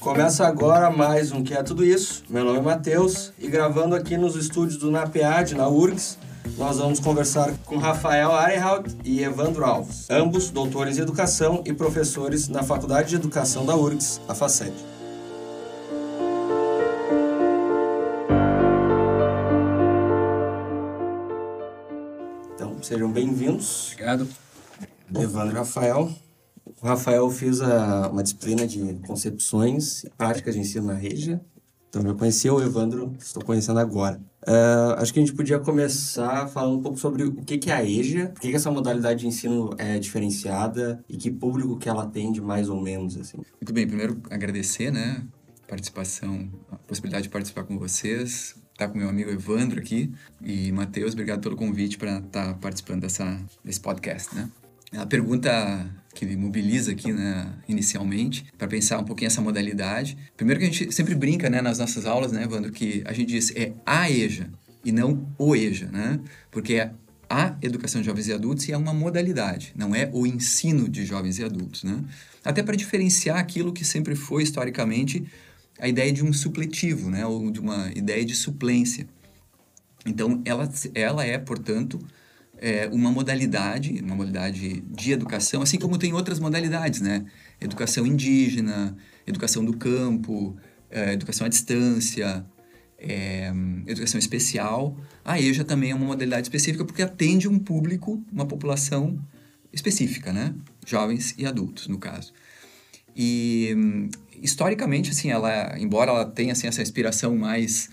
Começa agora mais um Que é Tudo Isso. Meu nome é Matheus e gravando aqui nos estúdios do NAPEAD, na URGS, nós vamos conversar com Rafael Arenhout e Evandro Alves, ambos doutores em educação e professores na Faculdade de Educação da URGS, a FACED. Então, sejam bem-vindos. Obrigado. Evandro e Rafael. O Rafael fez a, uma disciplina de concepções e práticas de ensino na Regia. Então, já conhecia o Evandro, estou conhecendo agora. Uh, acho que a gente podia começar falando um pouco sobre o que, que é a EJA, por que, que essa modalidade de ensino é diferenciada e que público que ela atende mais ou menos, assim. Muito bem, primeiro agradecer, né, a participação, a possibilidade de participar com vocês, estar com meu amigo Evandro aqui e Matheus, obrigado pelo convite para estar participando dessa, desse podcast, né. A pergunta que mobiliza aqui, né, inicialmente, para pensar um pouquinho essa modalidade. Primeiro que a gente sempre brinca, né, nas nossas aulas, né, Evandro, que a gente diz é a EJA e não o EJA, né? Porque é a educação de jovens e adultos e é uma modalidade, não é o ensino de jovens e adultos, né? Até para diferenciar aquilo que sempre foi historicamente a ideia de um supletivo, né, ou de uma ideia de suplência. Então, ela, ela é, portanto, é, uma modalidade, uma modalidade de educação, assim como tem outras modalidades, né? Educação indígena, educação do campo, é, educação à distância, é, educação especial. A EJA também é uma modalidade específica porque atende um público, uma população específica, né? Jovens e adultos, no caso. E historicamente, assim, ela, embora ela tenha assim, essa inspiração mais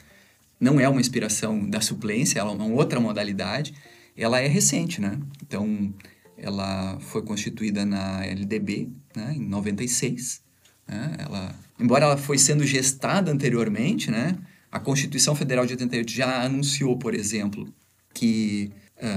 não é uma inspiração da suplência, ela é uma outra modalidade ela é recente, né? Então, ela foi constituída na LDB, né, em 96. Né? Ela, embora ela foi sendo gestada anteriormente, né? A Constituição Federal de 88 já anunciou, por exemplo, que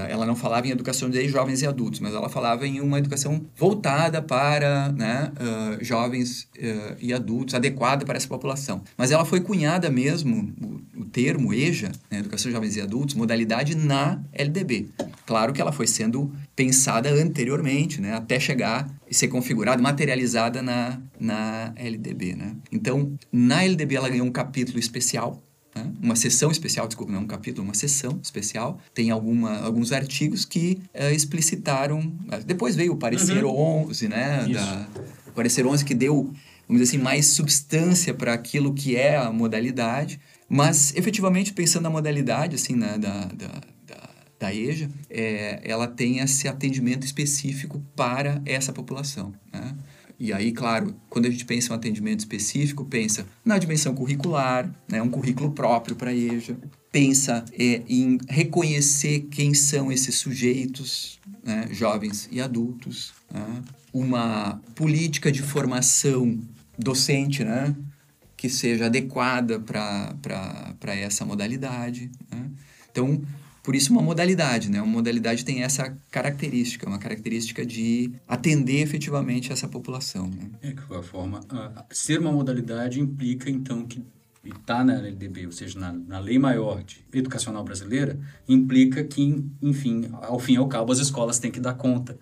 ela não falava em educação de jovens e adultos, mas ela falava em uma educação voltada para né, uh, jovens uh, e adultos, adequada para essa população. Mas ela foi cunhada mesmo, o, o termo EJA, né, Educação de Jovens e Adultos, modalidade na LDB. Claro que ela foi sendo pensada anteriormente, né, até chegar e ser configurada, materializada na, na LDB. Né? Então, na LDB ela ganhou um capítulo especial né? uma sessão especial, desculpa, não é um capítulo, uma sessão especial. Tem alguma, alguns artigos que uh, explicitaram. Eh, depois veio o parecer uhum. 11, né? Da, o parecer 11 que deu, vamos dizer assim, mais substância para aquilo que é a modalidade. Mas, efetivamente, pensando na modalidade, assim, né, da, da, da, da EJA, é, ela tem esse atendimento específico para essa população, né? E aí, claro, quando a gente pensa em um atendimento específico, pensa na dimensão curricular, né, um currículo próprio para a EJA, pensa é, em reconhecer quem são esses sujeitos, né, jovens e adultos, né, uma política de formação docente, né, que seja adequada para essa modalidade. Né? Então, por isso, uma modalidade, né? Uma modalidade tem essa característica, uma característica de atender efetivamente essa população. Né? É, de qualquer forma, ser uma modalidade implica, então, que está na LDB, ou seja, na, na lei maior de educacional brasileira, implica que, enfim, ao fim e ao cabo, as escolas têm que dar conta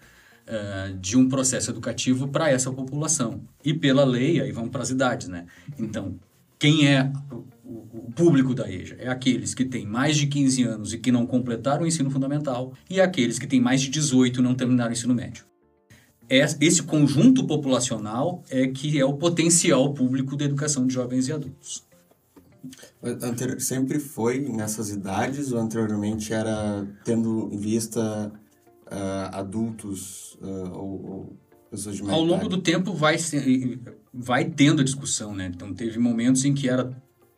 uh, de um processo educativo para essa população. E pela lei, aí vamos para as idades, né? Então, quem é o público da EJA é aqueles que têm mais de 15 anos e que não completaram o ensino fundamental e aqueles que têm mais de 18 e não terminaram o ensino médio. Esse conjunto populacional é que é o potencial público da educação de jovens e adultos. Sempre foi nessas idades ou anteriormente era tendo em vista uh, adultos uh, ou, ou, pessoas de mais Ao longo do tempo vai, vai tendo a discussão, né? Então teve momentos em que era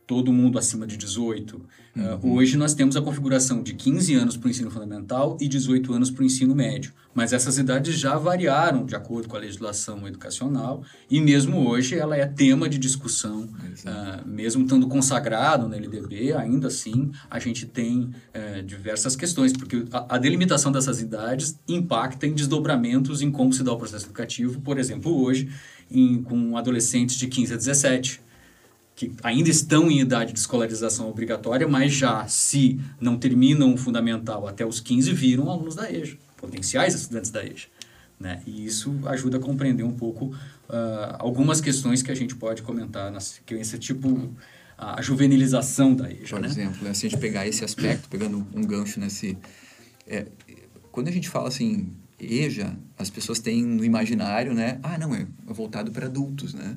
todo mundo acima de 18. Uhum. Uh, hoje nós temos a configuração de 15 anos para o ensino fundamental e 18 anos para o ensino médio. Mas essas idades já variaram de acordo com a legislação educacional e mesmo hoje ela é tema de discussão, uh, mesmo estando consagrado na LDB, ainda assim a gente tem uh, diversas questões, porque a, a, delimitação dessas idades impacta em desdobramentos em como se dá o processo educativo, por exemplo, hoje em, com adolescentes de 15 a 17 que ainda estão em idade de escolarização obrigatória, mas já, se não terminam o fundamental até os 15, viram alunos da EJA, potenciais estudantes da EJA. Né? E isso ajuda a compreender um pouco uh, algumas questões que a gente pode comentar, nas, que esse tipo, a juvenilização da EJA. Por né? exemplo, né, se a gente pegar esse aspecto, pegando um gancho nesse... É, quando a gente fala assim, EJA, as pessoas têm no imaginário, né? Ah, não, é voltado para adultos, né?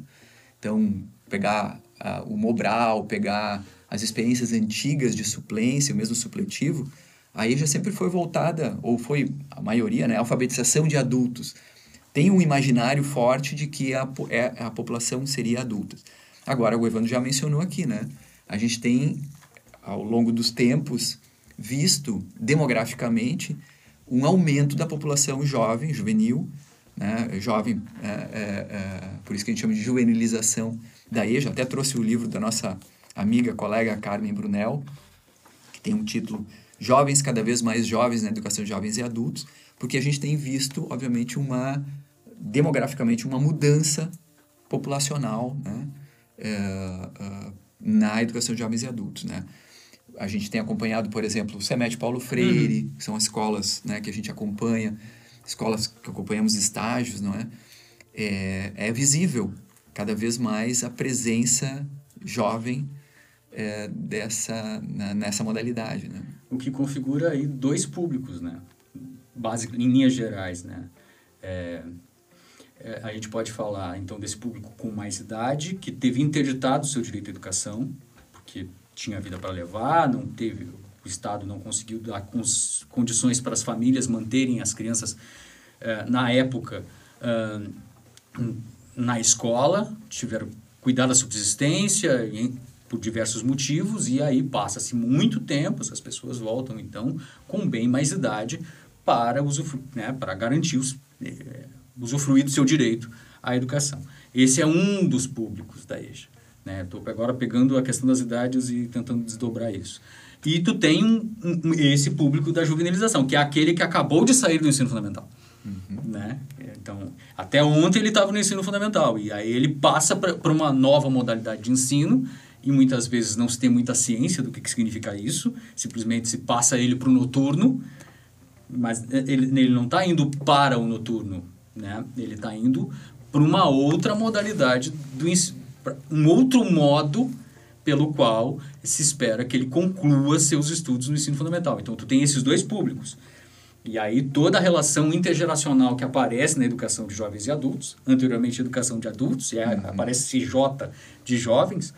Então, pegar o Mobral, pegar as experiências antigas de suplência, o mesmo supletivo, a EJA sempre foi voltada, ou foi a maioria, né, alfabetização de adultos. Tem um imaginário forte de que a, é, a população seria adulta. Agora, o Evandro já mencionou aqui, né? A gente tem, ao longo dos tempos, visto demograficamente um aumento da população jovem, juvenil, né? jovem, é, é, é, por isso que a gente chama de juvenilização da EJA. Até trouxe o livro da nossa amiga, colega Carmen Brunel, que tem um título Jovens cada vez mais jovens na educação de jovens e adultos, porque a gente tem visto, obviamente, uma demograficamente uma mudança populacional né? É, é, na educação de jovens e adultos. Né? A gente tem acompanhado, por exemplo, o SEMET Paulo Freire, uhum. que são as escolas né, que a gente acompanha, escolas que acompanhamos estágios, não é? É, é visível cada vez mais a presença jovem é, dessa, na, nessa modalidade, né? O que configura aí dois públicos, né? Básico, em linhas gerais, né? É, é, a gente pode falar, então, desse público com mais idade, que teve interditado o seu direito à educação, porque tinha vida para levar, não teve, o Estado não conseguiu dar cons, condições para as famílias manterem as crianças, é, na época, é, na escola, tiveram cuidar da subsistência, por diversos motivos, e aí passa-se muito tempo, as pessoas voltam, então, com bem mais idade para, usufru né, para garantir os, é, usufruir do seu direito à educação. Esse é um dos públicos da EJA. Estou né? agora pegando a questão das idades e tentando desdobrar isso. E tu tem um, um, esse público da juvenilização, que é aquele que acabou de sair do ensino fundamental. Uhum. Né? Então, até ontem ele estava no ensino fundamental, e aí ele passa para uma nova modalidade de ensino, e muitas vezes não se tem muita ciência do que, que significa isso, simplesmente se passa ele para o noturno, mas ele, ele não está indo para o noturno, né? ele está indo para uma outra modalidade, do um outro modo pelo qual se espera que ele conclua seus estudos no ensino fundamental. Então, tu tem esses dois públicos. E aí toda a relação intergeracional que aparece na educação de jovens e adultos, anteriormente educação de adultos, e uhum. aparece CJ de jovens,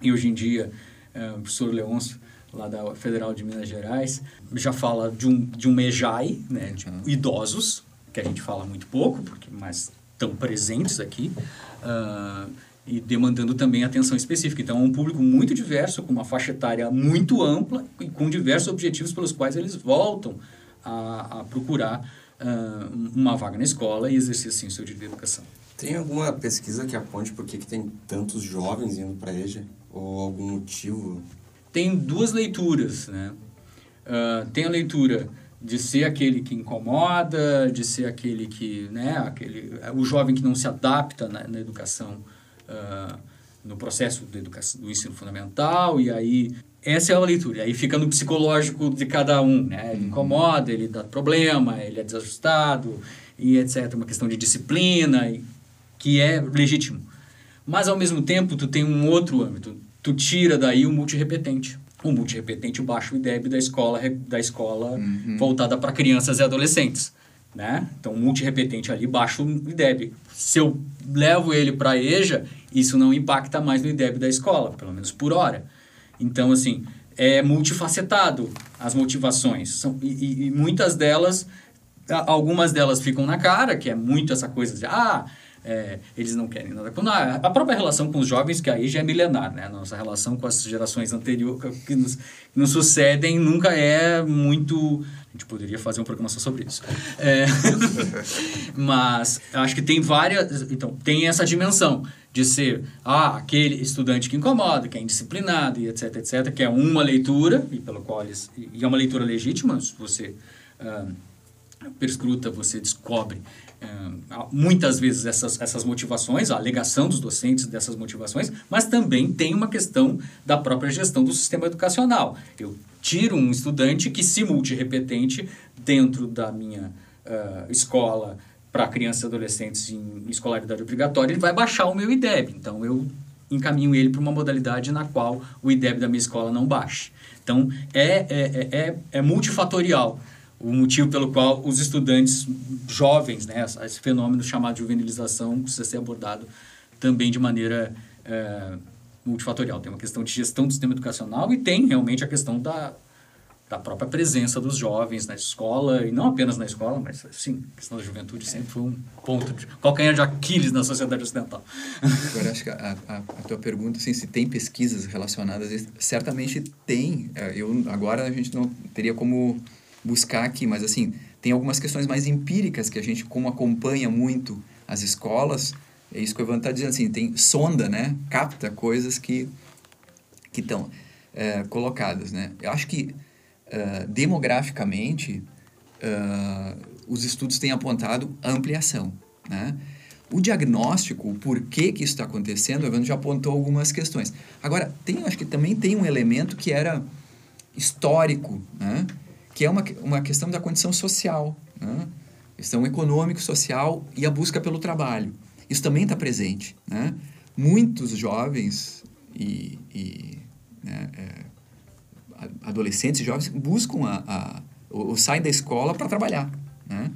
e hoje em dia é, o professor Leôncio, lá da Federal de Minas Gerais, já fala de um, de um MEJAI, né, de uhum. idosos, que a gente fala muito pouco, porque mas estão presentes aqui, uh, e demandando também atenção específica. Então, é um público muito diverso, com uma faixa etária muito ampla e com diversos objetivos pelos quais eles voltam a, a procurar uh, uma vaga na escola e exercer, assim, o seu direito de educação. Tem alguma pesquisa que aponte por que, que tem tantos jovens indo para a EJA? Ou algum motivo? Tem duas leituras, né? Uh, tem a leitura de ser aquele que incomoda, de ser aquele que, né, aquele, o jovem que não se adapta na, na educação, uh, no processo de educação, do ensino fundamental, e aí essa é a leitura. E aí fica no psicológico de cada um, né? Ele uhum. incomoda, ele dá problema, ele é desajustado, e etc. Uma questão de disciplina, que é legítimo. Mas, ao mesmo tempo, tu tem um outro âmbito. Tu tira daí o multirepetente. O multirepetente o IDEB da escola, da escola uhum. voltada para crianças e adolescentes. Né? Então, multirepetente ali baixa o IDEB. Se eu levo ele para EJA, isso não impacta mais no IDEB da escola, pelo menos por hora. Então, assim, é multifacetado as motivações. São, e, e, muitas delas, algumas delas ficam na cara, que é muito essa coisa de, ah, é, eles não querem nada. Quando a, a, própria relação com os jovens, que aí já é milenar, né? Nossa relação com as gerações anteriores que nos, que nos sucedem nunca é muito... Gente poderia fazer um programa só sobre isso. É, mas acho que tem várias... Então, tem essa dimensão de ser ah, aquele estudante que incomoda, que é indisciplinado e etc, etc, que é uma leitura, e pelo qual eles, e é uma leitura legítima, se você uh, perscruta, você descobre uh, muitas vezes essas, essas motivações, a alegação dos docentes dessas motivações, mas também tem uma questão da própria gestão do sistema educacional. Eu tiro um estudante que se multirepetente dentro da minha uh, escola para crianças e adolescentes em escolaridade obrigatória, ele vai baixar o meu IDEB. Então, eu encaminho ele para uma modalidade na qual o IDEB da minha escola não baixe. Então, é, é, é, é, é multifatorial o motivo pelo qual os estudantes jovens, né, esse fenômeno chamado juvenilização, precisa ser abordado também de maneira é, multifatorial. Tem uma questão de gestão do sistema educacional e tem realmente a questão da, da própria presença dos jovens na escola, e não apenas na escola, mas, sim, a questão da juventude sempre foi um ponto de calcanhar de Aquiles na sociedade ocidental. Agora, acho que a, a, a, tua pergunta, assim, se tem pesquisas relacionadas, certamente tem. É, eu, agora a gente não teria como buscar aqui, mas, assim, tem algumas questões mais empíricas que a gente, como acompanha muito as escolas, é isso que o Ivan está dizendo, assim, tem sonda, né? Capta coisas que que estão é, colocadas, né? Eu acho que uh, demograficamente uh, os estudos têm apontado ampliação, né? O diagnóstico, o porquê que isso está acontecendo, o Evandro já apontou algumas questões. Agora, tem, acho que também tem um elemento que era histórico, né? que é uma, uma questão da condição social, né? questão econômico-social e a busca pelo trabalho. Isso também está presente. Né? Muitos jovens e, e né, é, adolescentes e jovens buscam a, a, ou saem da escola para trabalhar. Né?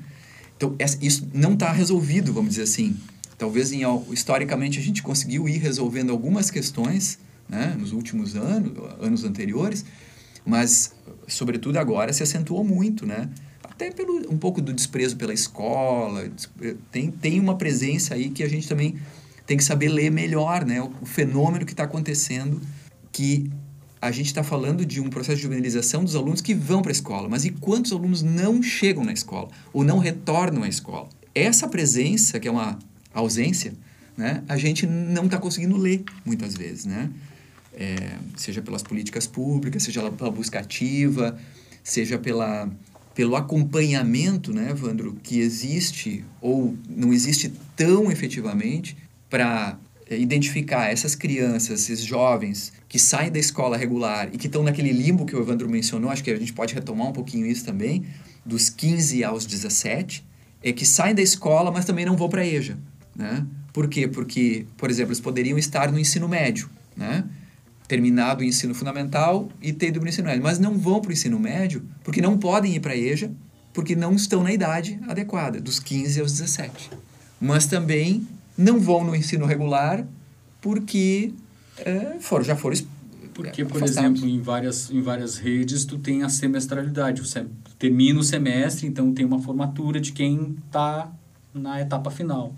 Então, essa, isso não está resolvido, vamos dizer assim. Talvez, em, historicamente, a gente conseguiu ir resolvendo algumas questões né, nos últimos anos, anos anteriores, mas, sobretudo agora, se acentuou muito, né? Até pelo um pouco do desprezo pela escola, tem, tem uma presença aí que a gente também tem que saber ler melhor, né? O, o fenômeno que está acontecendo, que a gente está falando de um processo de juvenilização dos alunos que vão para a escola, mas e quantos alunos não chegam na escola ou não retornam à escola? Essa presença, que é uma ausência, né? A gente não está conseguindo ler muitas vezes, né? É, seja pelas políticas públicas, seja pela busca ativa, seja pela pelo acompanhamento, né, Evandro, que existe ou não existe tão efetivamente para é, identificar essas crianças, esses jovens que saem da escola regular e que estão naquele limbo que o Evandro mencionou, acho que a gente pode retomar um pouquinho isso também, dos 15 aos 17, é que saem da escola, mas também não vão para a EJA, né? Por quê? Porque, por exemplo, eles poderiam estar no ensino médio, né? Terminado o ensino fundamental e ter ido para o ensino médio, mas não vão para o ensino médio porque não podem ir para a EJA, porque não estão na idade adequada, dos 15 aos 17. Mas também não vão no ensino regular porque é, foram, já foram porque, por exemplo, em várias, em várias redes, tu tem a semestralidade. Você termina o semestre, então tem uma formatura de quem está na etapa final.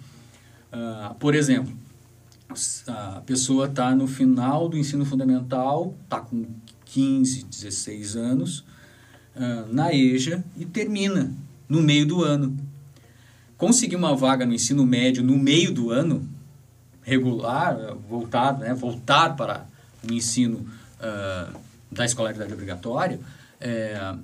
Uh, por exemplo, a pessoa está no final do ensino fundamental, está com 15, 16 anos, uh, na EJA e termina no meio do ano. Conseguir uma vaga no ensino médio no meio do ano, regular, voltar, né, voltar para o ensino uh, da escolaridade obrigatória, é,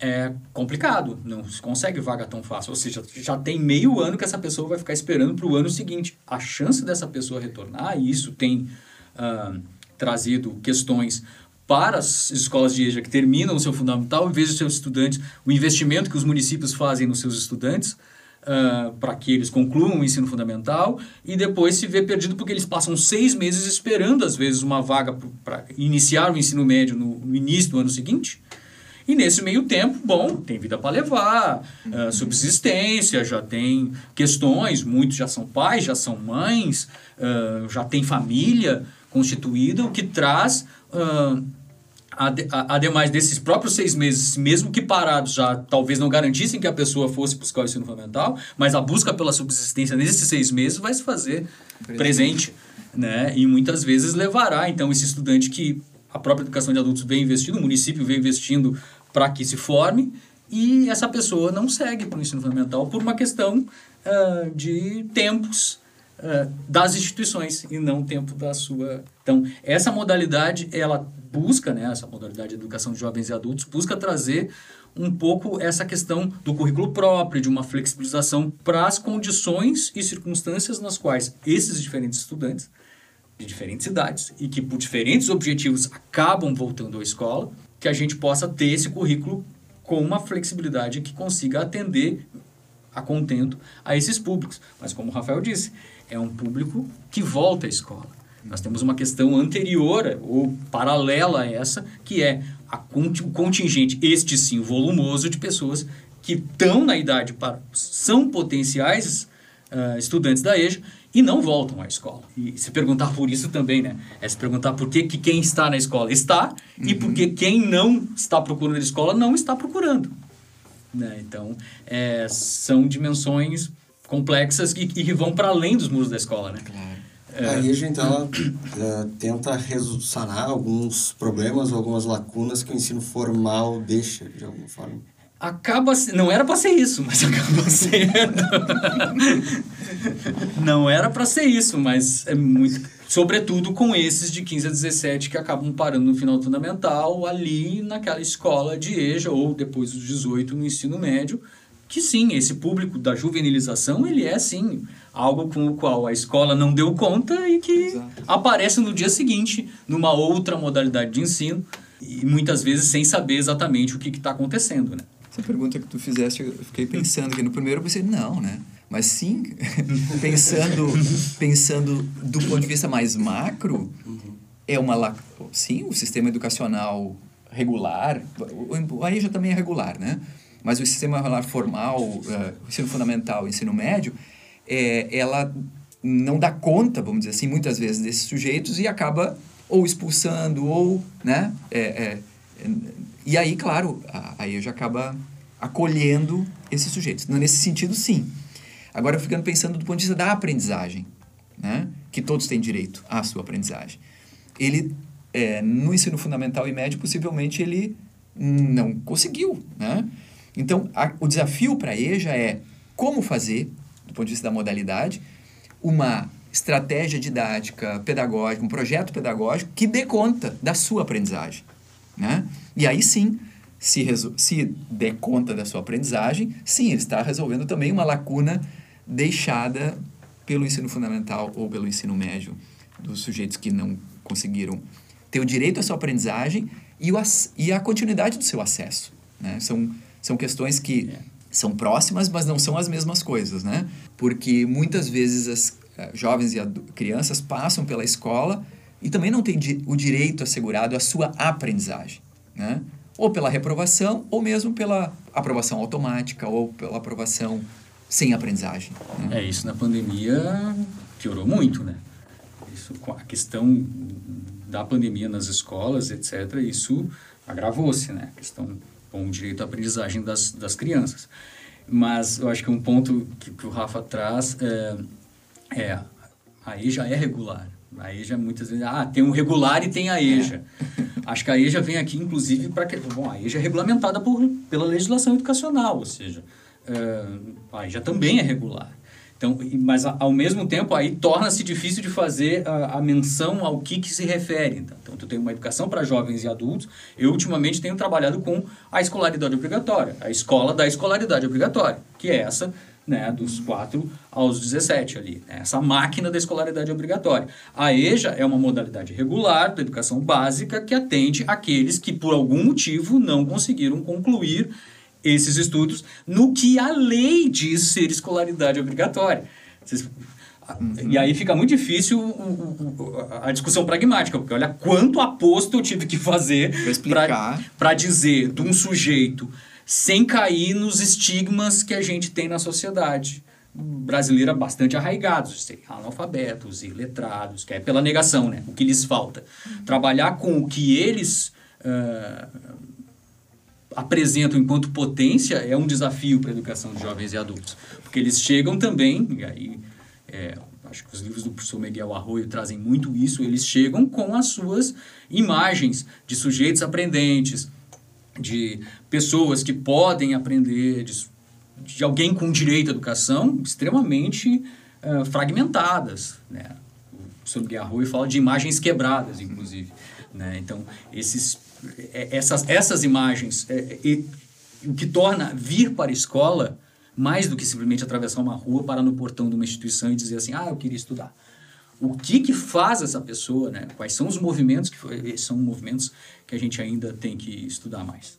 é complicado, não se consegue vaga tão fácil. Ou seja, já tem meio ano que essa pessoa vai ficar esperando para o ano seguinte. A chance dessa pessoa retornar, e isso tem uh, trazido questões para as escolas de EJA que terminam o seu fundamental, em vez de seus estudantes, o investimento que os municípios fazem nos seus estudantes, uh, para que eles concluam o ensino fundamental, e depois se vê perdido porque eles passam seis meses esperando, às vezes, uma vaga para iniciar o ensino médio no, no início do ano seguinte, e nesse meio tempo, bom, tem vida para levar, uh, subsistência, já tem questões, muitos já são pais, já são mães, uh, já tem família constituída, o que traz, uh, ademais desses próprios seis meses, mesmo que parados, já talvez não garantissem que a pessoa fosse buscar o ensino fundamental, mas a busca pela subsistência nesses seis meses vai se fazer presente, presente né? E muitas vezes levará, então, esse estudante que a própria educação de adultos vem investindo, o município vem investindo para que se forme e essa pessoa não segue para o ensino fundamental por uma questão uh, de tempos uh, das instituições e não tempo da sua. Então, essa modalidade, ela busca, né, essa modalidade de educação de jovens e adultos, busca trazer um pouco essa questão do currículo próprio, de uma flexibilização para as condições e circunstâncias nas quais esses diferentes estudantes de diferentes idades e que por diferentes objetivos acabam voltando à escola que a gente possa ter esse currículo com uma flexibilidade que consiga atender a contento a esses públicos. Mas como o Rafael disse, é um público que volta à escola. Nós temos uma questão anterior ou paralela a essa, que é o contingente, este sim, volumoso, de pessoas que estão na idade para. são potenciais uh, estudantes da EJA e não voltam à escola. E se perguntar por isso também, né? É se perguntar por que, que quem está na escola está uhum. e por que quem não está procurando a escola não está procurando. Né? Então, é, são dimensões complexas e, que vão para além dos muros da escola, né? Claro. É, Aí a gente ela, é, tenta sanar alguns problemas, algumas lacunas que o ensino formal deixa, de alguma forma acaba não era para ser isso, mas acaba sendo. não era para ser isso, mas é muito, sobretudo com esses de 15 a 17 que acabam parando no final fundamental ali naquela escola de EJA ou depois dos 18 no ensino médio, que sim, esse público da juvenilização, ele é sim algo com o qual a escola não deu conta e que Exato. aparece no dia seguinte numa outra modalidade de ensino e muitas vezes sem saber exatamente o que está acontecendo, né? Essa pergunta que tu fizeste, eu fiquei pensando que no primeiro eu pensei, não, né? Mas sim, pensando, pensando do ponto de vista mais macro, é uma sim, o sistema educacional regular, aí já também é regular, né? Mas o sistema regular formal, uh, ensino fundamental, ensino médio, é, ela não dá conta, vamos dizer assim, muitas vezes desses sujeitos e acaba ou expulsando ou, né? É, é, e aí, claro, aí já acaba acolhendo esses sujeitos. Nesse sentido, sim. Agora, eu ficando pensando do ponto de vista da aprendizagem, né? que todos têm direito à sua aprendizagem. Ele, é, no ensino fundamental e médio, possivelmente ele não conseguiu. Né? Então, a, o desafio para a EJA é como fazer, do ponto de vista da modalidade, uma estratégia didática, pedagógica, um projeto pedagógico que dê conta da sua aprendizagem. Né? E aí sim, se, se der conta da sua aprendizagem, sim, ele está resolvendo também uma lacuna deixada pelo ensino fundamental ou pelo ensino médio dos sujeitos que não conseguiram ter o direito à sua aprendizagem e, o, e a continuidade do seu acesso. Né? São, são questões que é. são próximas, mas não são as mesmas coisas, né? Porque muitas vezes as uh, jovens e crianças passam pela escola e também não têm di o direito assegurado à sua aprendizagem, né? Ou pela reprovação, ou mesmo pela aprovação automática, ou pela aprovação sem aprendizagem. Né? É, isso na pandemia piorou muito, né? Isso, a questão da pandemia nas escolas, etc., isso agravou-se, né? A questão com o direito à aprendizagem das, das crianças. Mas eu acho que um ponto que, que o Rafa traz é, é a EJA é regular. A EJA muitas vezes, ah, tem um regular e tem a EJA. É. Acho que a EJA vem aqui, inclusive, para que. Bom, a EJA é regulamentada por, pela legislação educacional, ou seja, é, a EJA também é regular. Então, mas ao mesmo tempo aí torna-se difícil de fazer a, a, menção ao que, que se refere. Então, tu tem uma educação para jovens e adultos. Eu ultimamente tenho trabalhado com a escolaridade obrigatória, a escola da escolaridade obrigatória, que é essa né, dos 4 aos 17 ali, né, essa máquina da escolaridade obrigatória. A EJA é uma modalidade regular da educação básica que atende aqueles que por algum motivo não conseguiram concluir esses estudos no que a lei diz ser escolaridade obrigatória. Vocês, e aí fica muito difícil a discussão pragmática, porque olha quanto aposto eu tive que fazer para dizer de um sujeito sem cair nos estigmas que a gente tem na sociedade brasileira bastante arraigados, analfabetos e letrados, que é pela negação, né? o que lhes falta. Trabalhar com o que eles uh, apresentam enquanto potência é um desafio para a educação de jovens e adultos. Porque eles chegam também, e aí é, acho que os livros do professor Miguel Arroio trazem muito isso, eles chegam com as suas imagens de sujeitos aprendentes, de pessoas que podem aprender, de, de alguém com direito à educação extremamente uh, fragmentadas. Né? O Miguel Arroio fala de imagens quebradas, inclusive. Né? Então, esses é, essas, essas imagens, é, é, o que torna vir para a escola mais do que simplesmente atravessar uma rua, parar no portão de uma instituição e dizer assim, ah, eu queria estudar. O que que faz essa pessoa, né? Quais são os movimentos que são movimentos que a gente ainda tem que estudar mais?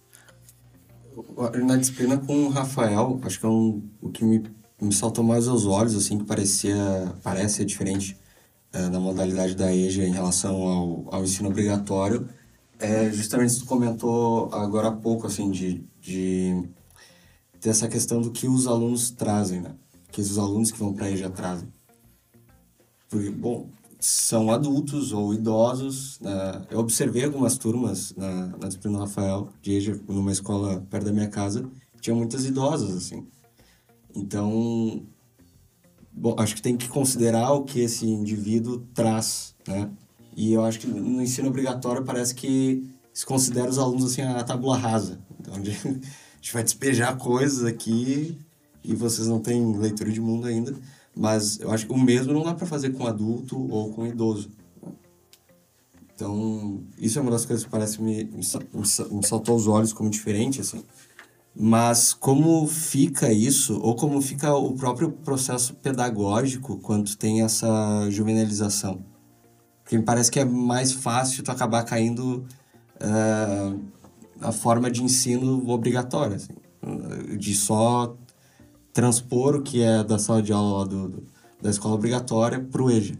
Na disciplina com o Rafael, acho que é um, o que me, me saltou mais aos olhos, assim, que parecia, parece diferente é, da modalidade da EJA em relação ao, ao ensino obrigatório, é justamente isso que tu comentou agora há pouco, assim, de, de dessa questão do que os alunos trazem, né? Que os alunos que vão para a EJA trazem. Porque, bom, são adultos ou idosos. Né? Eu observei algumas turmas na, na disciplina Rafael, EJA, numa escola perto da minha casa, tinha muitas idosas, assim. Então, bom, acho que tem que considerar o que esse indivíduo traz, né? E eu acho que no ensino obrigatório parece que se considera os alunos assim a tábula rasa. Então, a gente vai despejar coisas aqui e vocês não têm leitura de mundo ainda. Mas eu acho que o mesmo não dá para fazer com adulto ou com idoso. Então, isso é uma das coisas que parece me, me, me saltou aos olhos como diferente, assim. Mas como fica isso, ou como fica o próprio processo pedagógico quando tem essa juvenilização? Porque me parece que é mais fácil tu acabar caindo uh, na forma de ensino obrigatória, assim, de só transpor o que é da sala de aula do, do, da escola obrigatória para o EJA.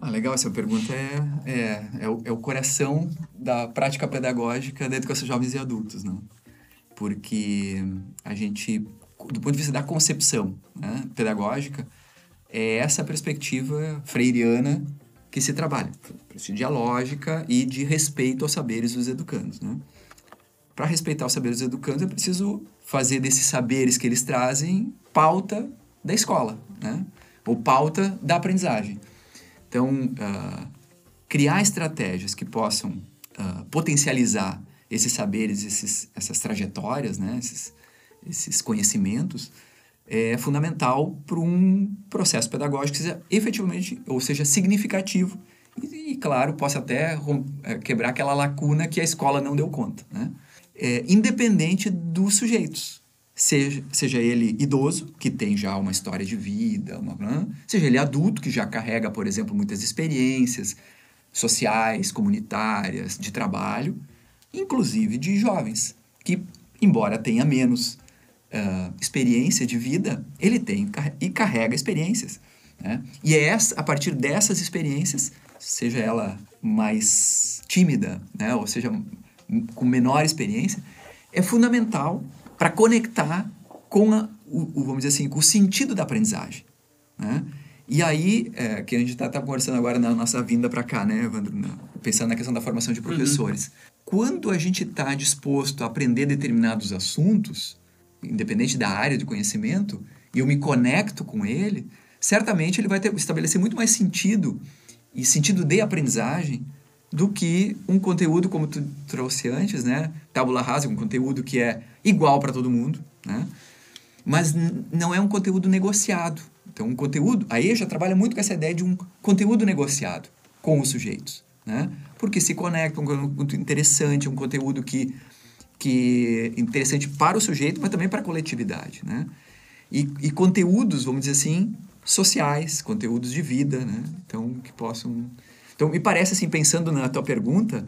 Ah, legal, essa pergunta é, é, é, o, é o coração da prática pedagógica da educação de jovens e adultos, não? Porque a gente, do ponto de vista da concepção né, pedagógica, é essa perspectiva freiriana que se trabalha, dialógica e de respeito aos saberes dos educandos, né? Para respeitar os saberes dos educandos, é preciso fazer desses saberes que eles trazem pauta da escola, né? ou pauta da aprendizagem. Então, uh, criar estratégias que possam uh, potencializar esses saberes, esses, essas trajetórias, né? esses, esses conhecimentos, é fundamental para um processo pedagógico que seja efetivamente, ou seja, significativo e, e claro, possa até é, quebrar aquela lacuna que a escola não deu conta. Né? É, independente dos sujeitos. Seja, seja ele idoso, que tem já uma história de vida, uma, seja ele adulto, que já carrega, por exemplo, muitas experiências sociais, comunitárias, de trabalho, inclusive de jovens, que, embora tenha menos uh, experiência de vida, ele tem e carrega experiências. Né? E é essa, a partir dessas experiências, seja ela mais tímida, né? ou seja com menor experiência, é fundamental para conectar com a, o, o, vamos dizer assim, com o sentido da aprendizagem. Né? E aí, é, que a gente está tá conversando agora na nossa vinda para cá, né, Evandro? Pensando na questão da formação de professores. Uhum. Quando a gente está disposto a aprender determinados assuntos, independente da área de conhecimento, e eu me conecto com ele, certamente ele vai ter, estabelecer muito mais sentido e sentido de aprendizagem do que um conteúdo como tu trouxe antes, né? Tábula rasa, um conteúdo que é igual para todo mundo, né? Mas não é um conteúdo negociado. Então, um conteúdo, a EJA trabalha muito com essa ideia de um conteúdo negociado com os sujeitos, né? Porque se conecta, um conteúdo interessante, um conteúdo que que é interessante para o sujeito, mas também para a coletividade, né? E, e conteúdos, vamos dizer assim, sociais, conteúdos de vida, né? Então, que possam então, me parece assim, pensando na tua pergunta,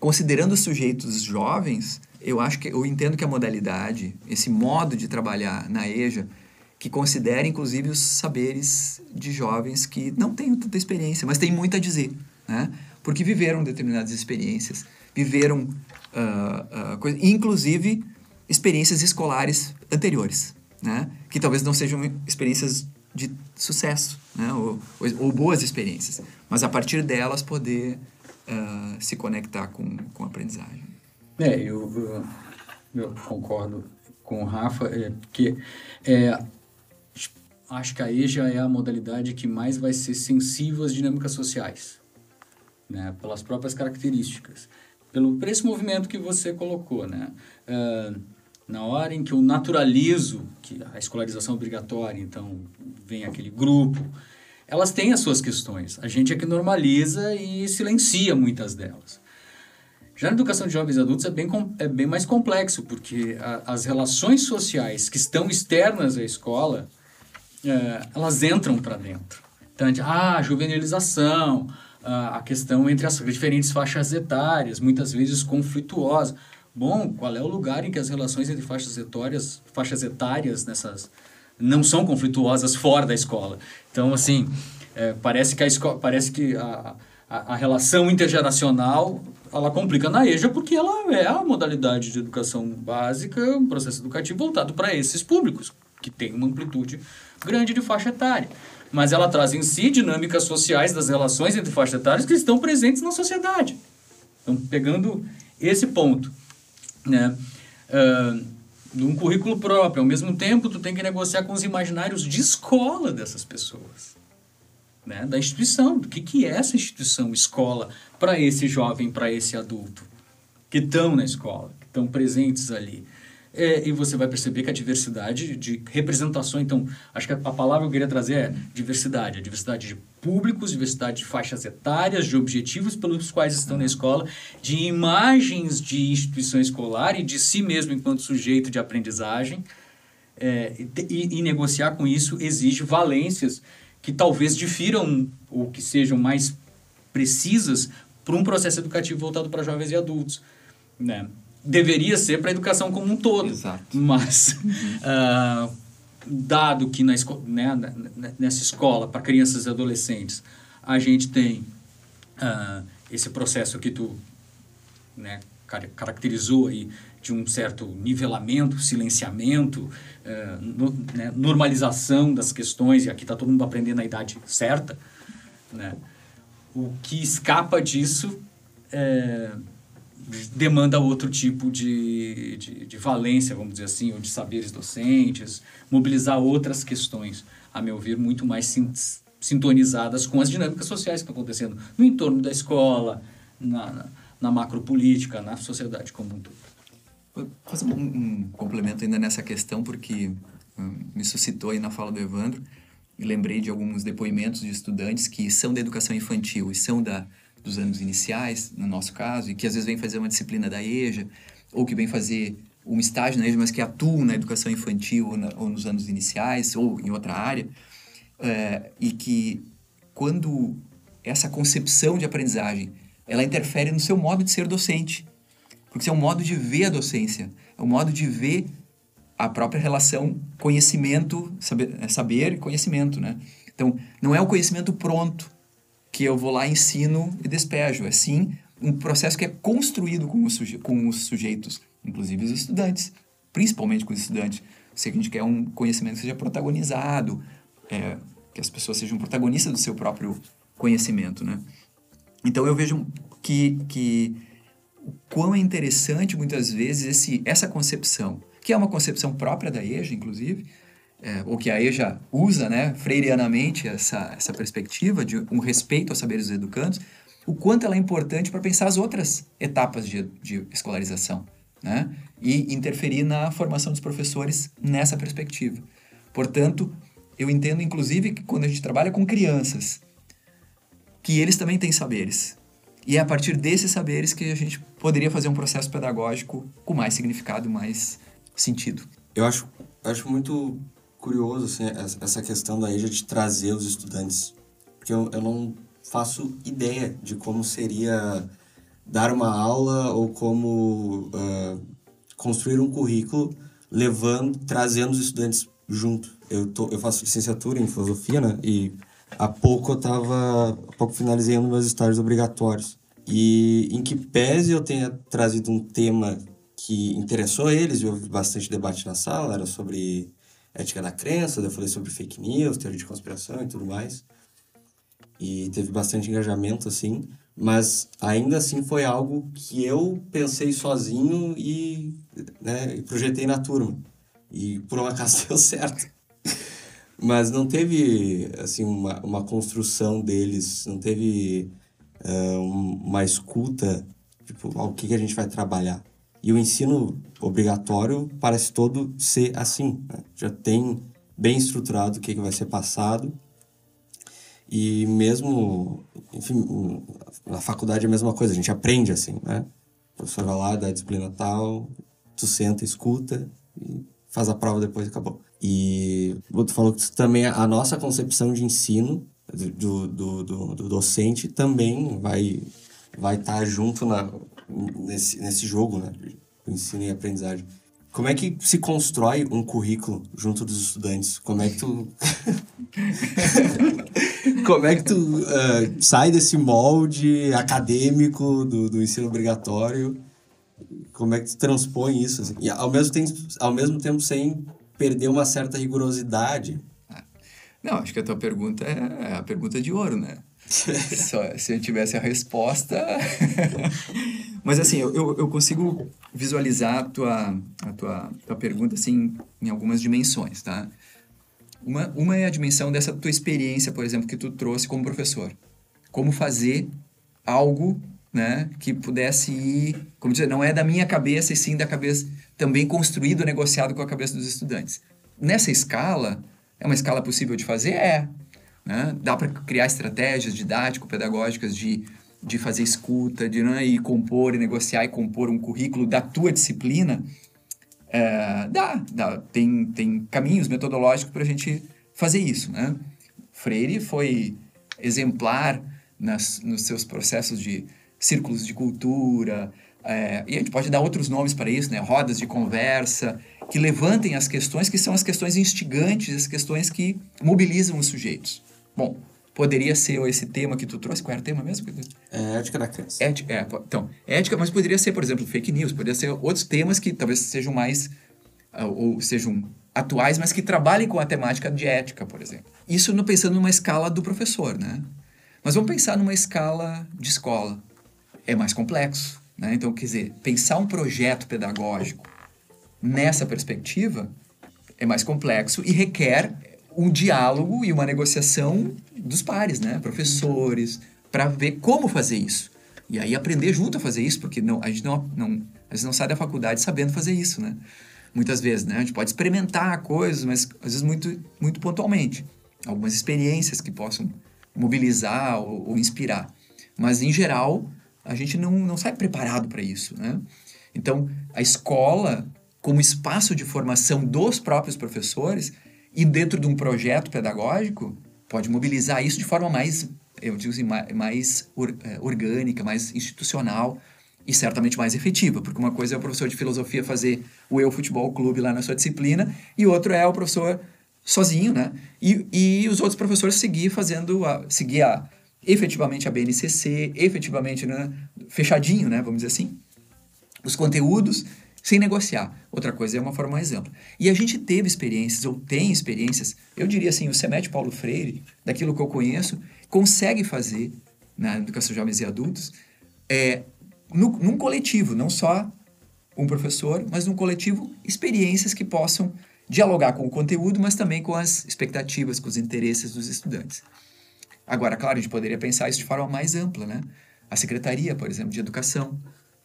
considerando os sujeitos jovens, eu acho que eu entendo que a modalidade, esse modo de trabalhar na EJA, que considera inclusive os saberes de jovens que não têm tanta experiência, mas têm muito a dizer, né? Porque viveram determinadas experiências, viveram, uh, uh, inclusive, experiências escolares anteriores, né? Que talvez não sejam experiências de sucesso, né? ou, ou, boas experiências, mas a partir delas poder uh, se conectar com, com a aprendizagem. É, eu, eu concordo com o Rafa, é, que é, acho que a EJA é a modalidade que mais vai ser sensível às dinâmicas sociais, né? pelas próprias características, pelo, por esse movimento que você colocou, né? Uh, na hora em que eu naturalizo que a escolarização é obrigatória, então vem aquele grupo, elas têm as suas questões. A gente é que normaliza e silencia muitas delas. Já na educação de jovens adultos é bem, é bem mais complexo, porque a, as relações sociais que estão externas à escola, é, elas entram para dentro. Então, ah, a juvenilização, a questão entre as diferentes faixas etárias, muitas vezes conflituosa bom, qual é o lugar em que as relações entre faixas etárias, faixas etárias nessas não são conflituosas fora da escola. Então, assim, é, parece que a escola, parece que a, a, a, relação intergeracional ela complica na EJA porque ela é a modalidade de educação básica, um processo educativo voltado para esses públicos, que tem uma amplitude grande de faixa etária. Mas ela traz em si dinâmicas sociais das relações entre faixas etárias que estão presentes na sociedade. Então, pegando esse ponto, né? Uh, num currículo próprio, ao mesmo tempo, tu tem que negociar com os imaginários de escola dessas pessoas. Né? Da instituição. Do que, que é essa instituição, escola, para esse jovem, para esse adulto, que estão na escola, que estão presentes ali. É, e você vai perceber que a diversidade de representação, então, acho que a, palavra que eu queria trazer é diversidade. A diversidade de públicos, diversidade de faixas etárias, de objetivos pelos quais estão na escola, de imagens de instituição escolar e de si mesmo enquanto sujeito de aprendizagem. É, e, e negociar com isso exige valências que talvez difiram ou que sejam mais precisas para um processo educativo voltado para jovens e adultos. Né? Deveria ser para a educação como um todo. Exato. Mas, uh, dado que na esco né, nessa escola, para crianças e adolescentes, a gente tem uh, esse processo que tu né, caracterizou aí de um certo nivelamento, silenciamento, uh, no, né, normalização das questões, e aqui está todo mundo aprendendo a idade certa, né? o que escapa disso é demanda outro tipo de, de, de, valência, vamos dizer assim, ou de saberes docentes, mobilizar outras questões, a meu ver, muito mais sintonizadas com as dinâmicas sociais que estão acontecendo no entorno da escola, na, na, na macropolítica, na sociedade como um todo. Fazer um, um, complemento ainda nessa questão, porque um, me suscitou aí na fala do Evandro, e lembrei de alguns depoimentos de estudantes que são da educação infantil e são da dos anos iniciais, no nosso caso, e que às vezes vem fazer uma disciplina da EJA, ou que vem fazer um estágio na EJA, mas que atuam na educação infantil ou, na, ou nos anos iniciais, ou em outra área, é, e que quando essa concepção de aprendizagem ela interfere no seu modo de ser docente, porque é um modo de ver a docência, é um modo de ver a própria relação conhecimento, saber, saber e conhecimento, né? Então, não é o conhecimento pronto, que eu vou lá, ensino e despejo. É sim um processo que é construído com os, com os sujeitos, inclusive os estudantes, principalmente com os estudantes. Que a gente quer um conhecimento que seja protagonizado, é, que as pessoas sejam protagonistas do seu próprio conhecimento, né? Então eu vejo que, que o quão é interessante muitas vezes esse, essa concepção, que é uma concepção própria da EJA, inclusive, é, ou que a EJA usa, né, freirianamente, essa, essa perspectiva de um respeito aos saberes dos educandos, o quanto ela é importante para pensar as outras etapas de, de escolarização, né, e interferir na formação dos professores nessa perspectiva. Portanto, eu entendo, inclusive, que quando a gente trabalha com crianças, que eles também têm saberes. E é a partir desses saberes que a gente poderia fazer um processo pedagógico com mais significado, mais sentido. Eu acho, acho muito curioso assim, essa questão da EJA de trazer os estudantes, porque eu, eu não faço ideia de como seria dar uma aula ou como uh, construir um currículo levando, trazendo os estudantes junto. Eu, tô, eu faço licenciatura em filosofia, né? E há pouco eu tava, há pouco finalizei um meus estágios obrigatórios. E em que pese eu tenha trazido um tema que interessou eles, e houve bastante debate na sala, era sobre ética da crença, eu falei sobre fake news, teoria de conspiração e tudo mais. E teve bastante engajamento, assim, mas ainda assim foi algo que eu pensei sozinho e, né, projetei na turma. E por um acaso deu certo. mas não teve, assim, uma, uma construção deles, não teve uh, uma escuta, tipo, o que, que a gente vai trabalhar. E o ensino obrigatório parece todo ser assim. Né? Já tem bem estruturado o que, que vai ser passado. E mesmo, enfim, na faculdade é a mesma coisa, a gente aprende assim, né? O professor vai lá, dá a disciplina tal, tu senta, escuta e faz a prova depois e acabou. E tu falou que também a nossa concepção de ensino do, do, do, do docente também vai vai estar tá junto na, nesse, nesse jogo, né? o ensino e aprendizagem. Como é que se constrói um currículo junto dos estudantes? Como é que tu. Como é que tu uh, sai desse molde acadêmico do, do ensino obrigatório? Como é que tu transpõe isso? Assim? E ao mesmo, tempo, ao mesmo tempo sem perder uma certa rigorosidade. Não, acho que a tua pergunta é a pergunta de ouro, né? Só, se eu tivesse a resposta. Mas assim, eu, eu consigo visualizar a tua, a tua, tua pergunta assim, em algumas dimensões, tá? Uma, uma é a dimensão dessa tua experiência, por exemplo, que tu trouxe como professor. Como fazer algo né, que pudesse ir, como dizer, não é da minha cabeça e sim da cabeça, também construído, negociado com a cabeça dos estudantes. Nessa escala, é uma escala possível de fazer? É. Né? Dá para criar estratégias didático-pedagógicas de, de fazer escuta, de né, ir compor e negociar e compor um currículo da tua disciplina. É, dá, dá. Tem, tem caminhos metodológicos para a gente fazer isso. Né? Freire foi exemplar nas, nos seus processos de círculos de cultura, é, e a gente pode dar outros nomes para isso, né? rodas de conversa, que levantem as questões que são as questões instigantes, as questões que mobilizam os sujeitos. Bom, poderia ser esse tema que tu trouxe. Qual era o tema mesmo? É ética da crença. Ética, é, então, ética, mas poderia ser, por exemplo, fake news, poderia ser outros temas que talvez sejam mais, uh, ou sejam atuais, mas que trabalhem com a temática de ética, por exemplo. Isso não pensando numa escala do professor, né? Mas vamos pensar numa escala de escola. É mais complexo, né? Então, quer dizer, pensar um projeto pedagógico nessa perspectiva é mais complexo e requer um diálogo e uma negociação dos pares, né? Professores, para ver como fazer isso. E aí aprender junto a fazer isso, porque não, a gente não, não, a gente não sai da faculdade sabendo fazer isso, né? Muitas vezes, né? A gente pode experimentar coisas, mas às vezes muito, muito pontualmente. Algumas experiências que possam mobilizar ou, ou inspirar. Mas, em geral, a gente não, não sai preparado para isso, né? Então, a escola, como espaço de formação dos próprios professores, e dentro de um projeto pedagógico, pode mobilizar isso de forma mais, eu digo assim, mais é, orgânica, mais institucional e certamente mais efetiva, porque uma coisa é o professor de filosofia fazer o Eu Futebol Clube lá na sua disciplina e outro é o professor sozinho, né? E, e os outros professores seguir fazendo, a, seguir a, efetivamente a BNCC, efetivamente né, fechadinho, né? Vamos dizer assim, os conteúdos sem negociar. Outra coisa é uma forma mais ampla. E a gente teve experiências, ou tem experiências, eu diria assim, o SEMET Paulo Freire, daquilo que eu conheço, consegue fazer na educação de jovens e adultos, é, no, num coletivo, não só um professor, mas num coletivo, experiências que possam dialogar com o conteúdo, mas também com as expectativas, com os interesses dos estudantes. Agora, claro, a gente poderia pensar isso de forma mais ampla, né? A Secretaria, por exemplo, de Educação,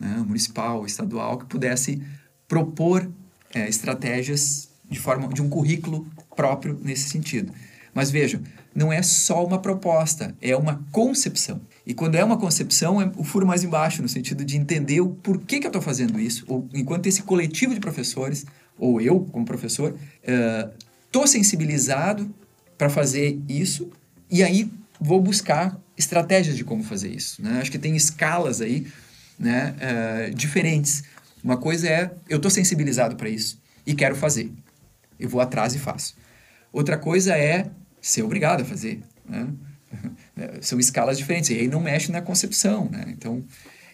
né, municipal, estadual, que pudesse propor é, estratégias de forma de um currículo próprio nesse sentido. Mas vejam, não é só uma proposta, é uma concepção. E quando é uma concepção, é o furo mais embaixo, no sentido de entender o porquê que eu estou fazendo isso, ou enquanto esse coletivo de professores, ou eu como professor, estou uh, sensibilizado para fazer isso, e aí vou buscar estratégias de como fazer isso. Né? Acho que tem escalas aí né, uh, diferentes. Uma coisa é, eu estou sensibilizado para isso e quero fazer. Eu vou atrás e faço. Outra coisa é ser obrigado a fazer. Né? São escalas diferentes. E aí não mexe na concepção. Né? Então,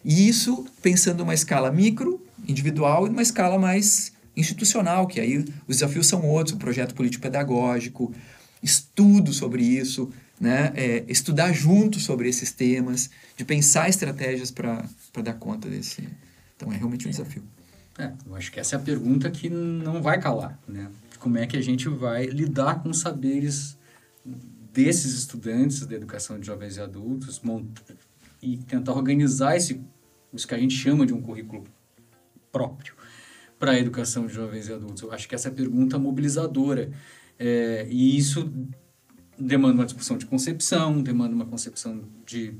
e isso pensando numa escala micro, individual, e numa escala mais institucional, que aí os desafios são outros, o projeto político-pedagógico, estudo sobre isso, né? É, estudar junto sobre esses temas, de pensar estratégias para dar conta desse. Então é realmente um desafio. É, eu acho que essa é a pergunta que não vai calar, né? Como é que a gente vai lidar com os saberes desses estudantes da educação de jovens e adultos e tentar organizar esse, isso que a gente chama de um currículo próprio para a educação de jovens e adultos. Eu acho que essa é a pergunta mobilizadora. É, e isso demanda uma discussão de concepção, demanda uma concepção de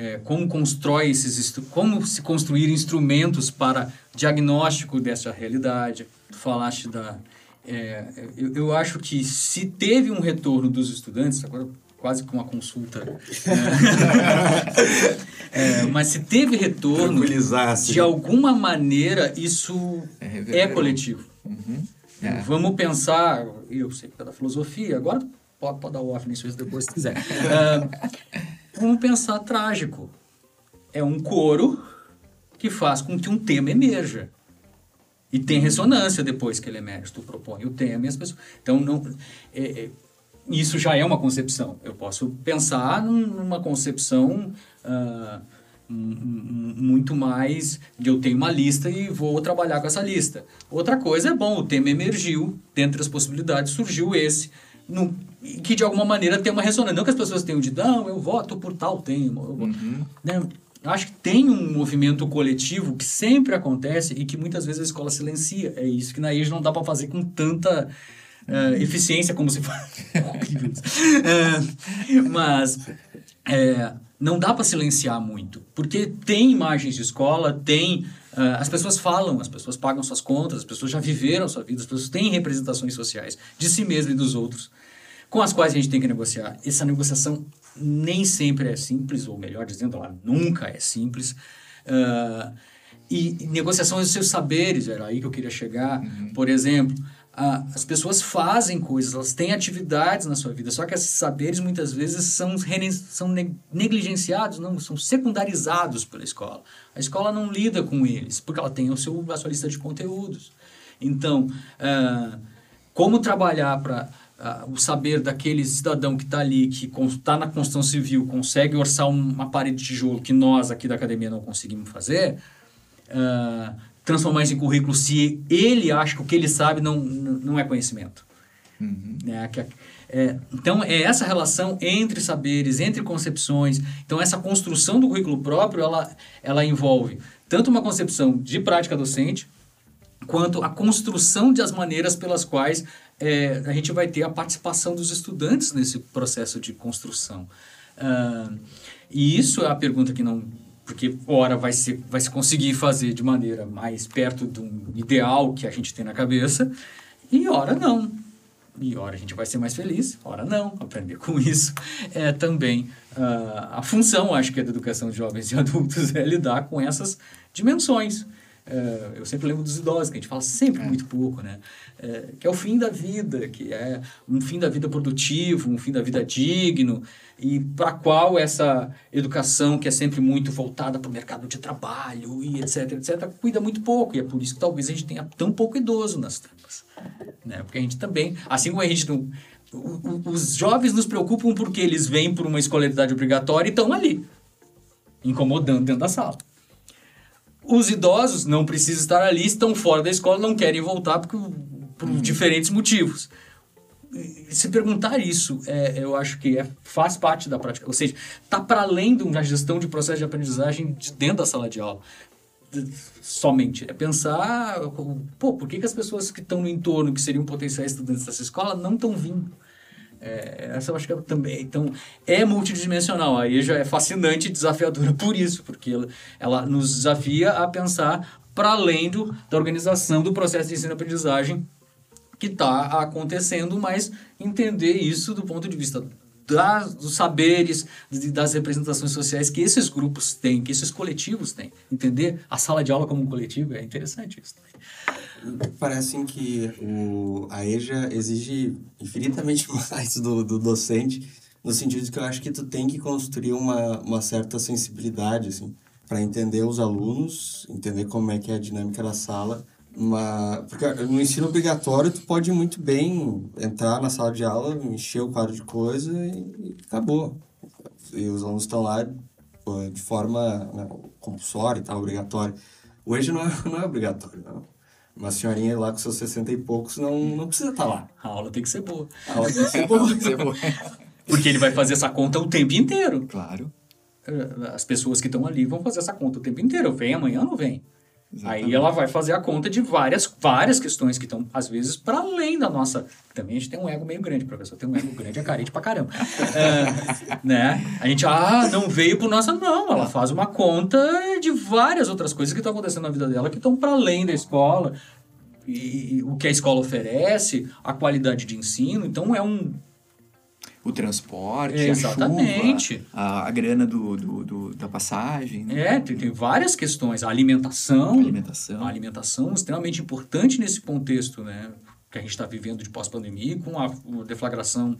é, como constrói esses como se construir instrumentos para diagnóstico dessa realidade. Tu falaste da é, eu, eu acho que se teve um retorno dos estudantes, agora quase com uma consulta. É, mas se teve retorno, de alguma maneira isso É é, coletivo. Uhum. É. Vamos pensar, eu sei que é da filosofia, agora pode, pode dar o off nisso depois se quiser. Vamos pensar trágico. É um coro que faz com que um tema emerja. E tem ressonância depois que ele emerge. Tu propõe o tema e as pessoas. Então, não, é- é- isso já é uma concepção. Eu posso pensar num- numa concepção um- muito mais de eu tenho uma lista e vou trabalhar com essa lista. Outra coisa é bom, o tema emergiu, dentre as possibilidades surgiu esse, no, que de alguma maneira tem uma ressonância. Não que as pessoas tenham de, não, eu voto por tal tema. voto", né? Acho que tem um movimento coletivo que sempre acontece e que muitas vezes a escola silencia. É isso que na EJA não dá para fazer com tanta eh, eficiência como se faz. Horrível isso. Eh, mas é, não dá para silenciar muito, porque tem imagens de escola, tem ah, as pessoas falam, as pessoas pagam suas contas, as pessoas já viveram sua vida, as pessoas têm representações sociais de si mesmo e dos outros, com as quais a gente tem que negociar. Essa negociação nem sempre é simples, ou melhor dizendo, ela nunca é simples. Ah, e, e negociação dos seus saberes, era aí que eu queria chegar. Por exemplo, a- as pessoas fazem coisas, elas têm atividades na sua vida, só que esses saberes muitas vezes são, são ne- negligenciados, não, são secundarizados pela escola. A escola não lida com eles, porque ela tem o seu, a sua lista de conteúdos. Então, ah, como trabalhar para o saber daquele cidadão que está ali, que está na construção civil, consegue orçar um- uma parede de tijolo que nós aqui da academia não conseguimos fazer, ah, transformar isso em currículo se ele acha que o que ele sabe não, não é conhecimento. Né? Que- é, então, é essa relação entre saberes, entre concepções. Então, essa construção do currículo próprio, ela, ela envolve tanto uma concepção de prática docente, quanto a construção das maneiras pelas quais é, a gente vai ter a participação dos estudantes nesse processo de construção. Ah, e isso é a pergunta que não... Porque, ora, vai se, vai se conseguir fazer de maneira mais perto de um ideal que a gente tem na cabeça, e ora não. E ora a gente vai ser mais feliz, ora não. Aprender com isso é também ah, a função, acho que, é da educação de jovens e adultos, é lidar com essas dimensões. É, eu sempre lembro dos idosos, que a gente fala sempre muito pouco, né? É, que é o fim da vida, que é um fim da vida produtivo, um fim da vida digno, e para qual essa educação, que é sempre muito voltada para o mercado de trabalho e etc, etc, cuida muito pouco. E é por isso que talvez a gente tenha tão pouco idoso nas turmas. Né? Porque a gente também, assim como a gente não. Os jovens nos preocupam porque eles vêm por uma escolaridade obrigatória e estão ali, incomodando dentro da sala. Os idosos não precisam estar ali, estão fora da escola, não querem voltar porque, por diferentes motivos. Se perguntar isso, é, eu acho que é, faz parte da prática. Ou seja, está para além de uma gestão de processo de aprendizagem de dentro da sala de aula. Somente. É pensar, pô, por que, que as pessoas que estão no entorno, que seriam potenciais estudantes dessa escola, não estão vindo? É, essa eu acho que é também. Então, é multidimensional. Aí já é fascinante e desafiadora por isso, porque ela, ela nos desafia a pensar para além do, da organização do processo de ensino-aprendizagem que está acontecendo, mas entender isso do ponto de vista das, dos saberes, das representações sociais que esses grupos têm, que esses coletivos têm. Entender a sala de aula como um coletivo é interessante isso também. Parece que o, a EJA exige infinitamente mais do, do docente, no sentido de que eu acho que tu tem que construir uma, uma certa sensibilidade, assim, para entender os alunos, entender como é que é a dinâmica da sala, uma, porque no ensino obrigatório tu pode muito bem entrar na sala de aula, encher o quadro de coisa e, e acabou. E os alunos estão lá pô, de forma né, compulsória e tal, obrigatória. Hoje não é, não é obrigatório, não. Uma senhorinha lá com seus 60 e poucos não, não precisa estar lá. A aula tem que ser boa. A aula tem que ser boa. Você foi- Porque ele vai fazer essa conta o tempo inteiro. Claro. As pessoas que estão ali vão fazer essa conta o tempo inteiro. Vem amanhã, não vem. Exatamente. Aí ela vai fazer a conta de várias, várias questões que estão, às vezes, para além da nossa. Também a gente tem um ego meio grande, professor. Tem um ego grande, é carente pra caramba. É, né? A gente, ah, não veio por nossa. Não, ela faz uma conta de várias outras coisas que estão acontecendo na vida dela que estão para além da escola. E, e o que a escola oferece, a qualidade de ensino. Então é um. O transporte, a chuva, a, a grana do, do, do, da passagem. Né? É, tem, tem várias questões. A alimentação. A alimentação. A alimentação extremamente importante nesse contexto, né? Que a gente está vivendo de pós-pandemia, com a, a deflagração,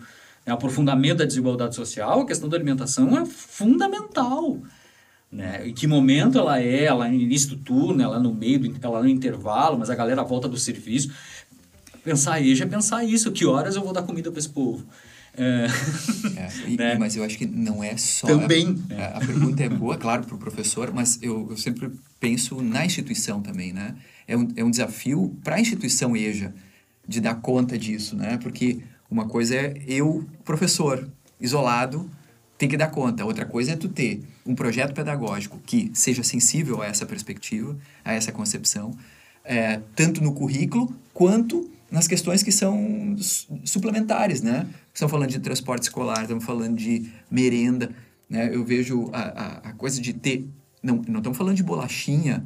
né, aprofundamento da desigualdade social, a questão da alimentação é fundamental. Né? Em que momento ela é? Ela é no início do turno, ela é no meio, do, ela é no intervalo, mas a galera volta do serviço. Pensar EJA é pensar isso. Que horas eu vou dar comida para esse povo? É, é, e, né? Mas eu acho que não é só. Também. A, a, a pergunta é boa, claro, para o professor, mas eu, eu sempre penso na instituição também, né? É um, é um desafio para a instituição EJA de dar conta disso, né? Porque uma coisa é eu, professor, isolado, tem que dar conta. Outra coisa é tu ter um projeto pedagógico que seja sensível a essa perspectiva, a essa concepção, é, tanto no currículo quanto nas questões que são suplementares, né? Estamos falando de transporte escolar, estamos falando de merenda, né? Eu vejo a, a, a coisa de ter... Não, não estamos falando de bolachinha,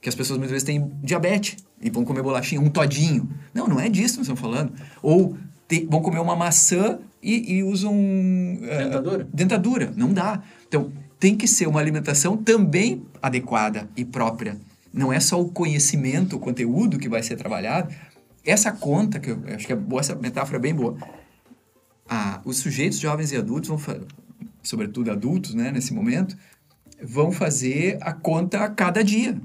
que as pessoas muitas vezes têm diabetes e vão comer bolachinha, um todinho. Não, não é disso que nós estamos falando. Ou te, vão comer uma maçã e, e usam... Eh, dentadura? Uh, dentadura. Não dá. Então, tem que ser uma alimentação também adequada e própria. Não é só o conhecimento, o conteúdo que vai ser trabalhado, essa conta, que eu acho que é boa, essa metáfora é bem boa. Ah, os sujeitos jovens e adultos, vão sobretudo adultos, né, nesse momento, vão fazer a conta a cada dia.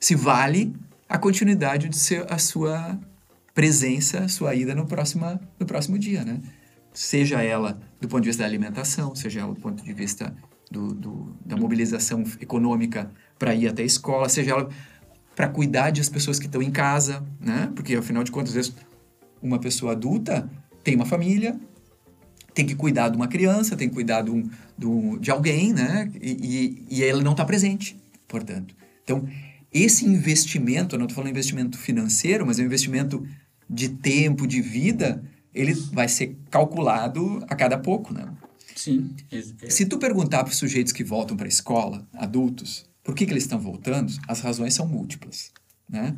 Se vale a continuidade de ser a sua presença, sua ida no, próximo no próximo dia, né? Seja ela do ponto de vista da alimentação, seja ela do ponto de vista do, do da mobilização econômica para ir até a escola, seja ela para cuidar das pessoas que estão em casa, né? Porque afinal de contas, às vezes, uma pessoa adulta tem uma família, tem que cuidar de uma criança, tem que cuidar de, um, de, de alguém, né? E, e, e ela não está presente, portanto. Então, esse investimento, eu não estou falando investimento financeiro, mas é um investimento de tempo, de vida, ele vai ser calculado a cada pouco, né? Sim. Se tu perguntar para os sujeitos que voltam para a escola, adultos, por que, que eles estão voltando? As razões são múltiplas, né?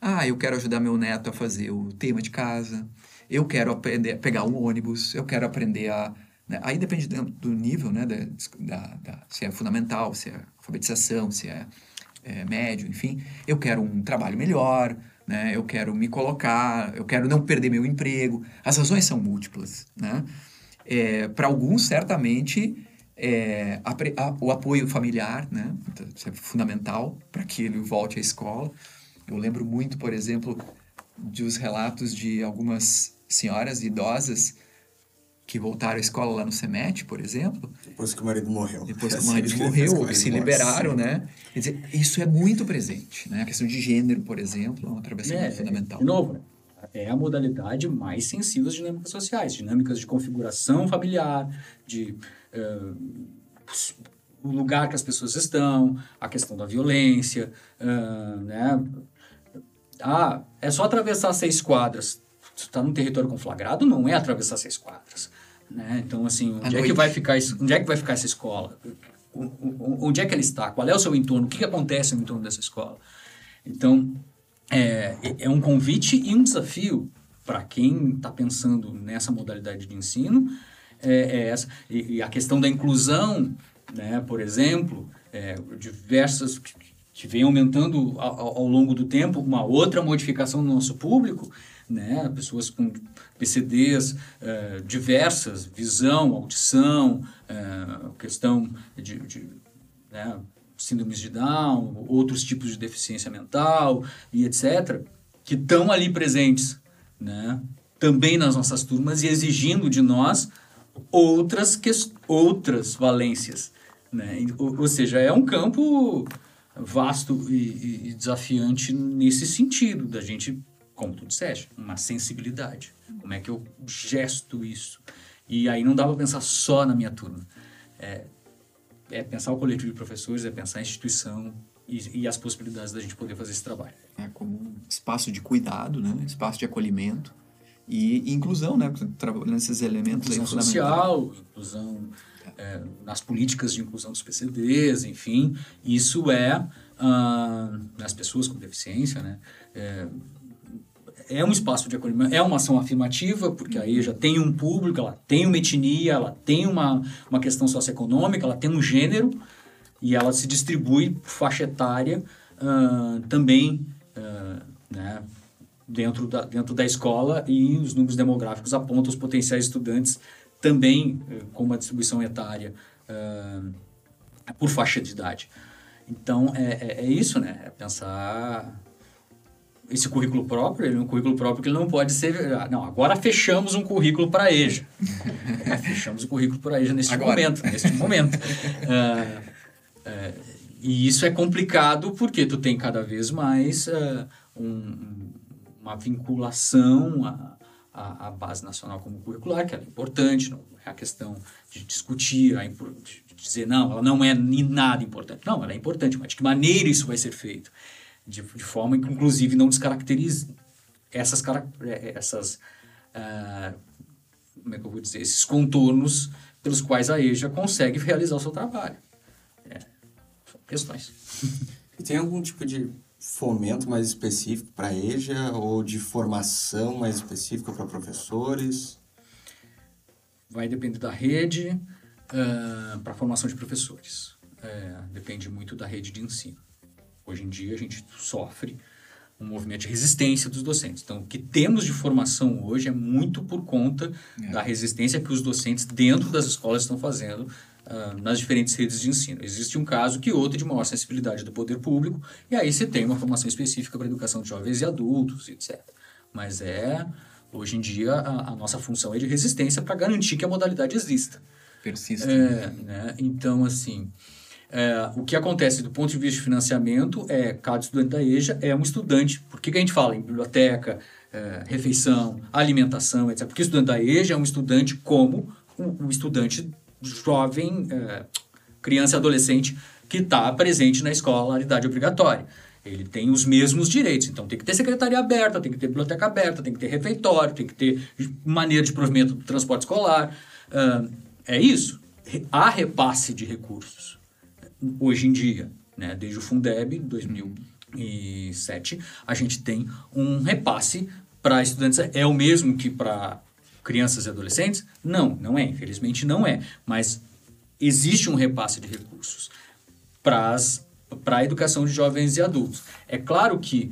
Ah, eu quero ajudar meu neto a fazer o tema de casa, eu quero aprender a pegar um ônibus, eu quero aprender a... Né? Aí depende do nível, né? Da, da, da, se é fundamental, se é alfabetização, se é, é médio, enfim. Eu quero um trabalho melhor, né? Eu quero me colocar, eu quero não perder meu emprego. As razões são múltiplas, né? É, Para alguns, certamente, é, a, a, o apoio familiar, né? Então, isso é fundamental para que ele volte à escola. Eu lembro muito, por exemplo, dos relatos de algumas senhoras idosas que voltaram à escola lá no SEMET, por exemplo. Depois que o marido morreu. Depois que o marido morreu, que, que se liberaram, né? Quer dizer, isso é muito presente, né? A questão de gênero, por exemplo, é um atravessamento é, fundamental. De novo, é a modalidade mais sensível às dinâmicas sociais, dinâmicas de configuração familiar, de o lugar que as pessoas estão, a questão da violência, né? Ah, é só atravessar seis quadras. Tu está num território conflagrado, não é atravessar seis quadras. Né? Então, assim, onde é, que vai ficar, onde é que vai ficar essa escola? Onde é que ela está? Qual é o seu entorno? O que, que acontece no entorno dessa escola? Então, é, é um convite e um desafio para quem está pensando nessa modalidade de ensino é, é essa. E, e, a questão da inclusão, né, por exemplo, é, diversas que vem aumentando ao, ao, longo do tempo, uma outra modificação no nosso público, né, pessoas com PCDs é, diversas, visão, audição, é, questão de, de né, síndromes de Down, outros tipos de deficiência mental e etc., que estão ali presentes, né, também nas nossas turmas e exigindo de nós outras, que, outras valências. Né? Ou, ou seja, é um campo vasto e, e, desafiante nesse sentido, da gente, como tu disseste, uma sensibilidade. Como é que eu gesto isso? E aí não dá para pensar só na minha turma. É, é pensar o coletivo de professores, é pensar a instituição e, e, as possibilidades da gente poder fazer esse trabalho. É como um espaço de cuidado, né? espaço de acolhimento e, inclusão, né? trabalhando esses elementos inclusão aí social, inclusão é, nas políticas de inclusão dos PCDs, enfim, isso é uh, as pessoas com deficiência, né? É, é um espaço de acolhimento, é uma ação afirmativa, porque aí já tem um público, ela tem uma etnia, ela tem uma, uma questão socioeconômica, ela tem um gênero e ela se distribui por faixa etária uh, também uh, né, dentro, da, dentro da escola e os números demográficos apontam os potenciais estudantes também uh, com uma distribuição etária por faixa de idade. Então, é, é, é isso, né? É pensar esse currículo próprio, ele é um currículo próprio que ele não pode ser. Ah, não, agora fechamos um currículo para a EJA. é, fechamos o currículo para a EJA neste agora. momento. Neste momento. Uh, uh, e isso é complicado porque tu tem cada vez mais uh, um, uma vinculação à, à, à, base nacional como curricular, que é importante, não é a questão de discutir, a, de dizer, não, ela não é nada importante. Não, ela é importante, mas de que maneira isso vai ser feito? de, de forma que, inclusive, não descaracterize essas, é, essas uh, como é que eu vou dizer, esses contornos pelos quais a EJA consegue realizar o seu trabalho. É, são questões. E tem algum tipo de fomento mais específico para a EJA ou de formação mais específica para professores? Vai depender da rede uh, para a formação de professores. É, depende muito da rede de ensino. Hoje em dia a gente sofre um movimento de resistência dos docentes. Então, o que temos de formação hoje é muito por conta é. da resistência que os docentes dentro das escolas estão fazendo uh, nas diferentes redes de ensino. Existe um caso que outro de maior sensibilidade do poder público, e aí você tem uma formação específica para a educação de jovens e adultos, etc. Mas é, hoje em dia, a, a nossa função é de resistência para garantir que a modalidade exista. Persista. É, né? Então, assim, é, o que acontece do ponto de vista de financiamento é cada estudante da EJA é um estudante. Por que, que a gente fala em biblioteca, é, refeição, alimentação, etc? Porque o estudante da EJA é um estudante como um, um estudante jovem, é, criança e adolescente que está presente na escolaridade obrigatória. Ele tem os mesmos direitos. Então, tem que ter secretaria aberta, tem que ter biblioteca aberta, tem que ter refeitório, tem que ter maneira de provimento do transporte escolar. Uh, é isso. Há repasse de recursos hoje em dia, né, desde o Fundeb, 2007, a gente tem um repasse para estudantes. É o mesmo que para crianças e adolescentes? Não, não é. Infelizmente não é. Mas existe um repasse de recursos para a educação de jovens e adultos. É claro que,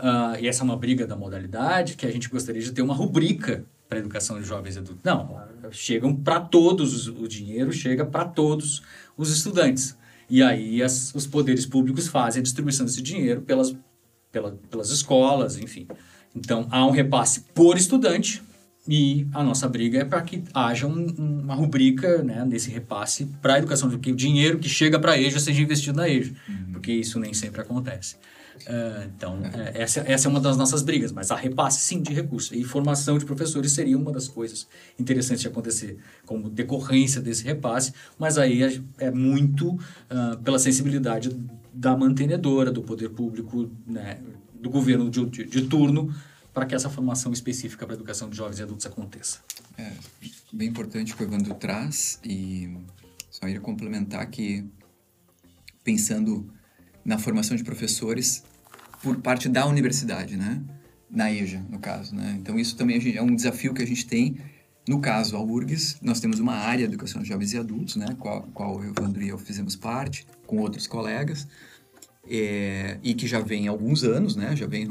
uh, e essa é uma briga da modalidade, que a gente gostaria de ter uma rubrica para a educação de jovens e adultos. Não, chegam para todos, o dinheiro chega para todos os estudantes. E aí as, os poderes públicos fazem a distribuição desse dinheiro pelas, pela, pelas escolas, enfim. Então, há um repasse por estudante e a nossa briga é para que haja um, uma rubrica né, nesse repasse para a educação, que o dinheiro que chega para a EJA seja investido na EJA, uhum. porque isso nem sempre acontece. Uh, então, é. essa, essa é uma das nossas brigas, mas a repasse, sim, de recursos. E formação de professores seria uma das coisas interessantes de acontecer, como decorrência desse repasse, mas aí é, é muito uh, pela sensibilidade da mantenedora, do poder público, né, do governo de, de, de turno, para que essa formação específica para a educação de jovens e adultos aconteça. É bem importante o que o Evandro traz, e só ia complementar que, pensando na formação de professores por parte da universidade, né? Na EJA, no caso, né? Então, isso também é um desafio que a gente tem. No caso, a URGS, nós temos uma área de educação de jovens e adultos, né? Qual, qual eu, Evandro e eu fizemos parte, com outros colegas, é, e que já vem há alguns anos, né? Já vem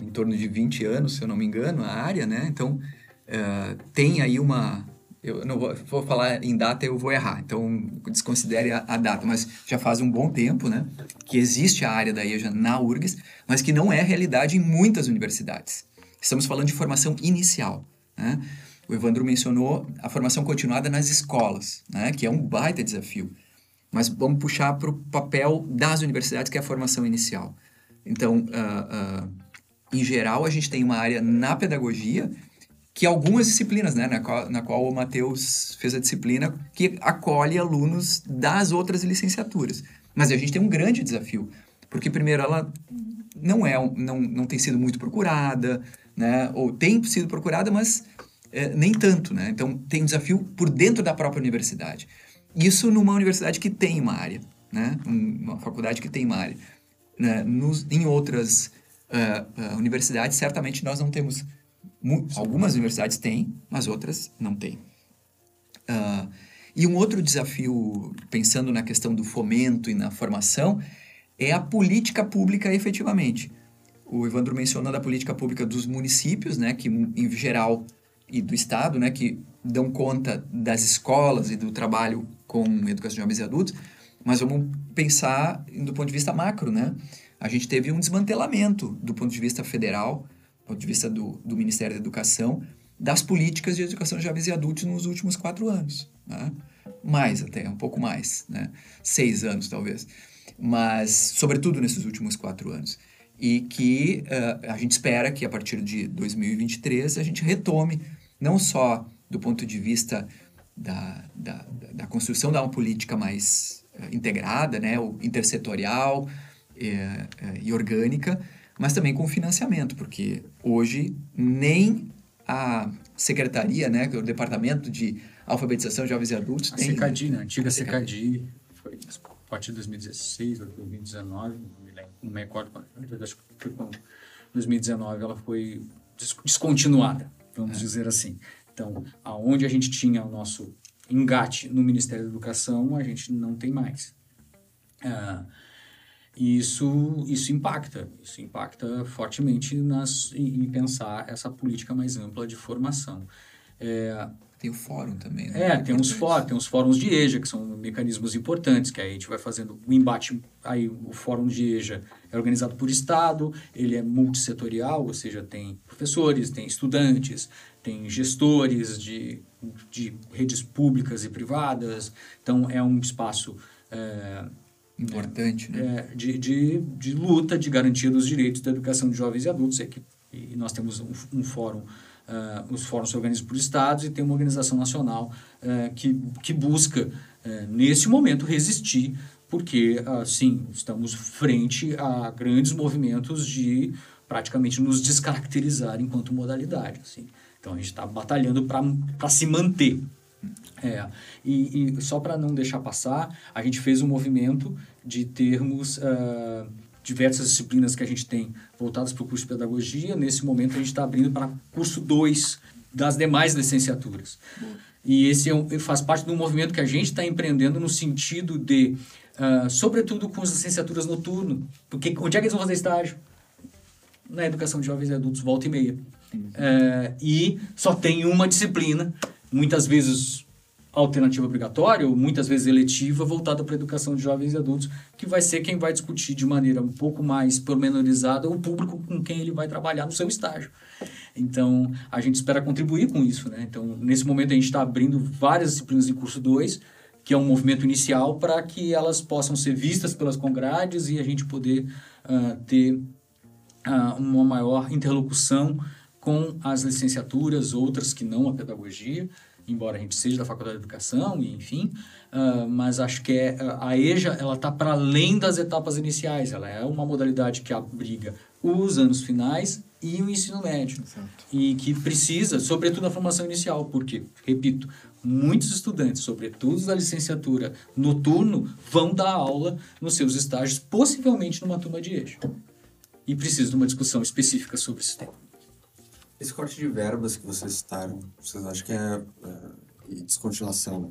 em torno de 20 anos, se eu não me engano, a área, né? Então, é, tem aí uma, eu não vou, vou, falar em data, eu vou errar, então desconsidere a, a, data, mas já faz um bom tempo, né, que existe a área da EJA na URGS, mas que não é realidade em muitas universidades. Estamos falando de formação inicial, né? O Evandro mencionou a formação continuada nas escolas, né, que é um baita desafio. Mas vamos puxar para o papel das universidades, que é a formação inicial. Então, uh, uh, em geral, a gente tem uma área na pedagogia que algumas disciplinas, né, na qual, na qual o Matheus fez a disciplina, que acolhe alunos das outras licenciaturas. Mas a gente tem um grande desafio, porque primeiro ela não é, não, não tem sido muito procurada, né, ou tem sido procurada, mas é, nem tanto, né? Então tem um desafio por dentro da própria universidade. Isso numa universidade que tem uma área, né? Uma faculdade que tem uma área. Né? Nos, em outras uh, uh, universidades, certamente nós não temos. Algumas universidades têm, mas outras não têm. Uh, e um outro desafio, pensando na questão do fomento e na formação, é a política pública efetivamente. O Evandro mencionando a política pública dos municípios, né, que em geral, e do Estado, né, que dão conta das escolas e do trabalho com educação de jovens e adultos, mas vamos pensar do ponto de vista macro, né? A gente teve um desmantelamento do ponto de vista federal, do ponto de vista do, do Ministério da Educação, das políticas de educação de jovens e adultos nos últimos quatro anos. Né? Mais até, um pouco mais, né? Seis anos, talvez. Mas, sobretudo nesses últimos quatro anos. E que uh, a gente espera que, a partir de 2023, a gente retome, não só do ponto de vista da, da, da construção de uma política mais uh, integrada, né? Intersetorial uh, e orgânica, mas também com financiamento, porque hoje nem a secretaria, né, o departamento de alfabetização de jovens e adultos a tem... CECADI, né? A antiga CECADI, foi a partir de 2016 ou 2019, não me recordo, acho que foi com 2019 ela foi descontinuada, vamos é. dizer assim. Então, aonde a gente tinha o nosso engate no Ministério da Educação, a gente não tem mais. E isso, isso impacta, isso impacta fortemente nas, em, em pensar essa política mais ampla de formação. É, tem o fórum também, né? É, tem uns, fórum, tem uns fóruns de EJA, que são mecanismos importantes, que aí a gente vai fazendo o embate, aí o fórum de EJA é organizado por estado, ele é multissetorial, ou seja, tem professores, tem estudantes, tem gestores de, de redes públicas e privadas, então é um espaço... É, Importante, né? É, de, de, de luta, de garantia dos direitos da educação de jovens e adultos, é que, e nós temos um, um fórum Uh, os fóruns se organizam por estados e tem uma organização nacional uh, que, que busca, uh, nesse momento, resistir, porque, sim, estamos frente a grandes movimentos de praticamente nos descaracterizar enquanto modalidade. Assim. Então, a gente está batalhando para se manter. É, e, e só para não deixar passar, a gente fez um movimento de termos diversas disciplinas que a gente tem voltadas para o curso de pedagogia. Nesse momento, a gente está abrindo para curso 2 das demais licenciaturas. E esse é um, faz parte de um movimento que a gente está empreendendo no sentido de, uh, sobretudo com as licenciaturas noturno, porque onde é que eles vão fazer estágio? Na educação de jovens e adultos, volta e meia. Uh, e só tem uma disciplina, muitas vezes alternativa obrigatória, ou muitas vezes eletiva, voltada para a educação de jovens e adultos, que vai ser quem vai discutir de maneira um pouco mais pormenorizada o público com quem ele vai trabalhar no seu estágio. Então, a gente espera contribuir com isso. Né? Então, nesse momento, a gente está abrindo várias disciplinas em curso 2, que é um movimento inicial para que elas possam ser vistas pelas congrades e a gente poder uh, ter uh, uma maior interlocução com as licenciaturas, outras que não a pedagogia, embora a gente seja da Faculdade de Educação, e enfim, uh, mas acho que é, a EJA ela está para além das etapas iniciais, ela é uma modalidade que abriga os anos finais e o ensino médio. E que precisa, sobretudo na formação inicial, porque, repito, muitos estudantes, sobretudo da licenciatura noturno, vão dar aula nos seus estágios, possivelmente numa turma de eixo. E precisa de uma discussão específica sobre esse tema. Esse corte de verbas que vocês citaram, vocês acham que é, é descontinuação, né?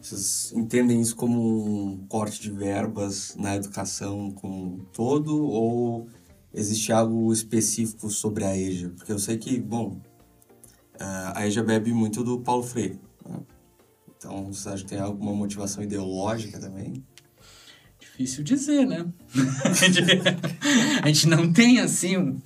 Vocês entendem isso como um corte de verbas na educação como um todo ou existe algo específico sobre a EJA? Porque eu sei que, bom, a EJA bebe muito do Paulo Freire. Né? Então, vocês acham que tem alguma motivação ideológica também? Difícil dizer, né? a gente não tem assim um,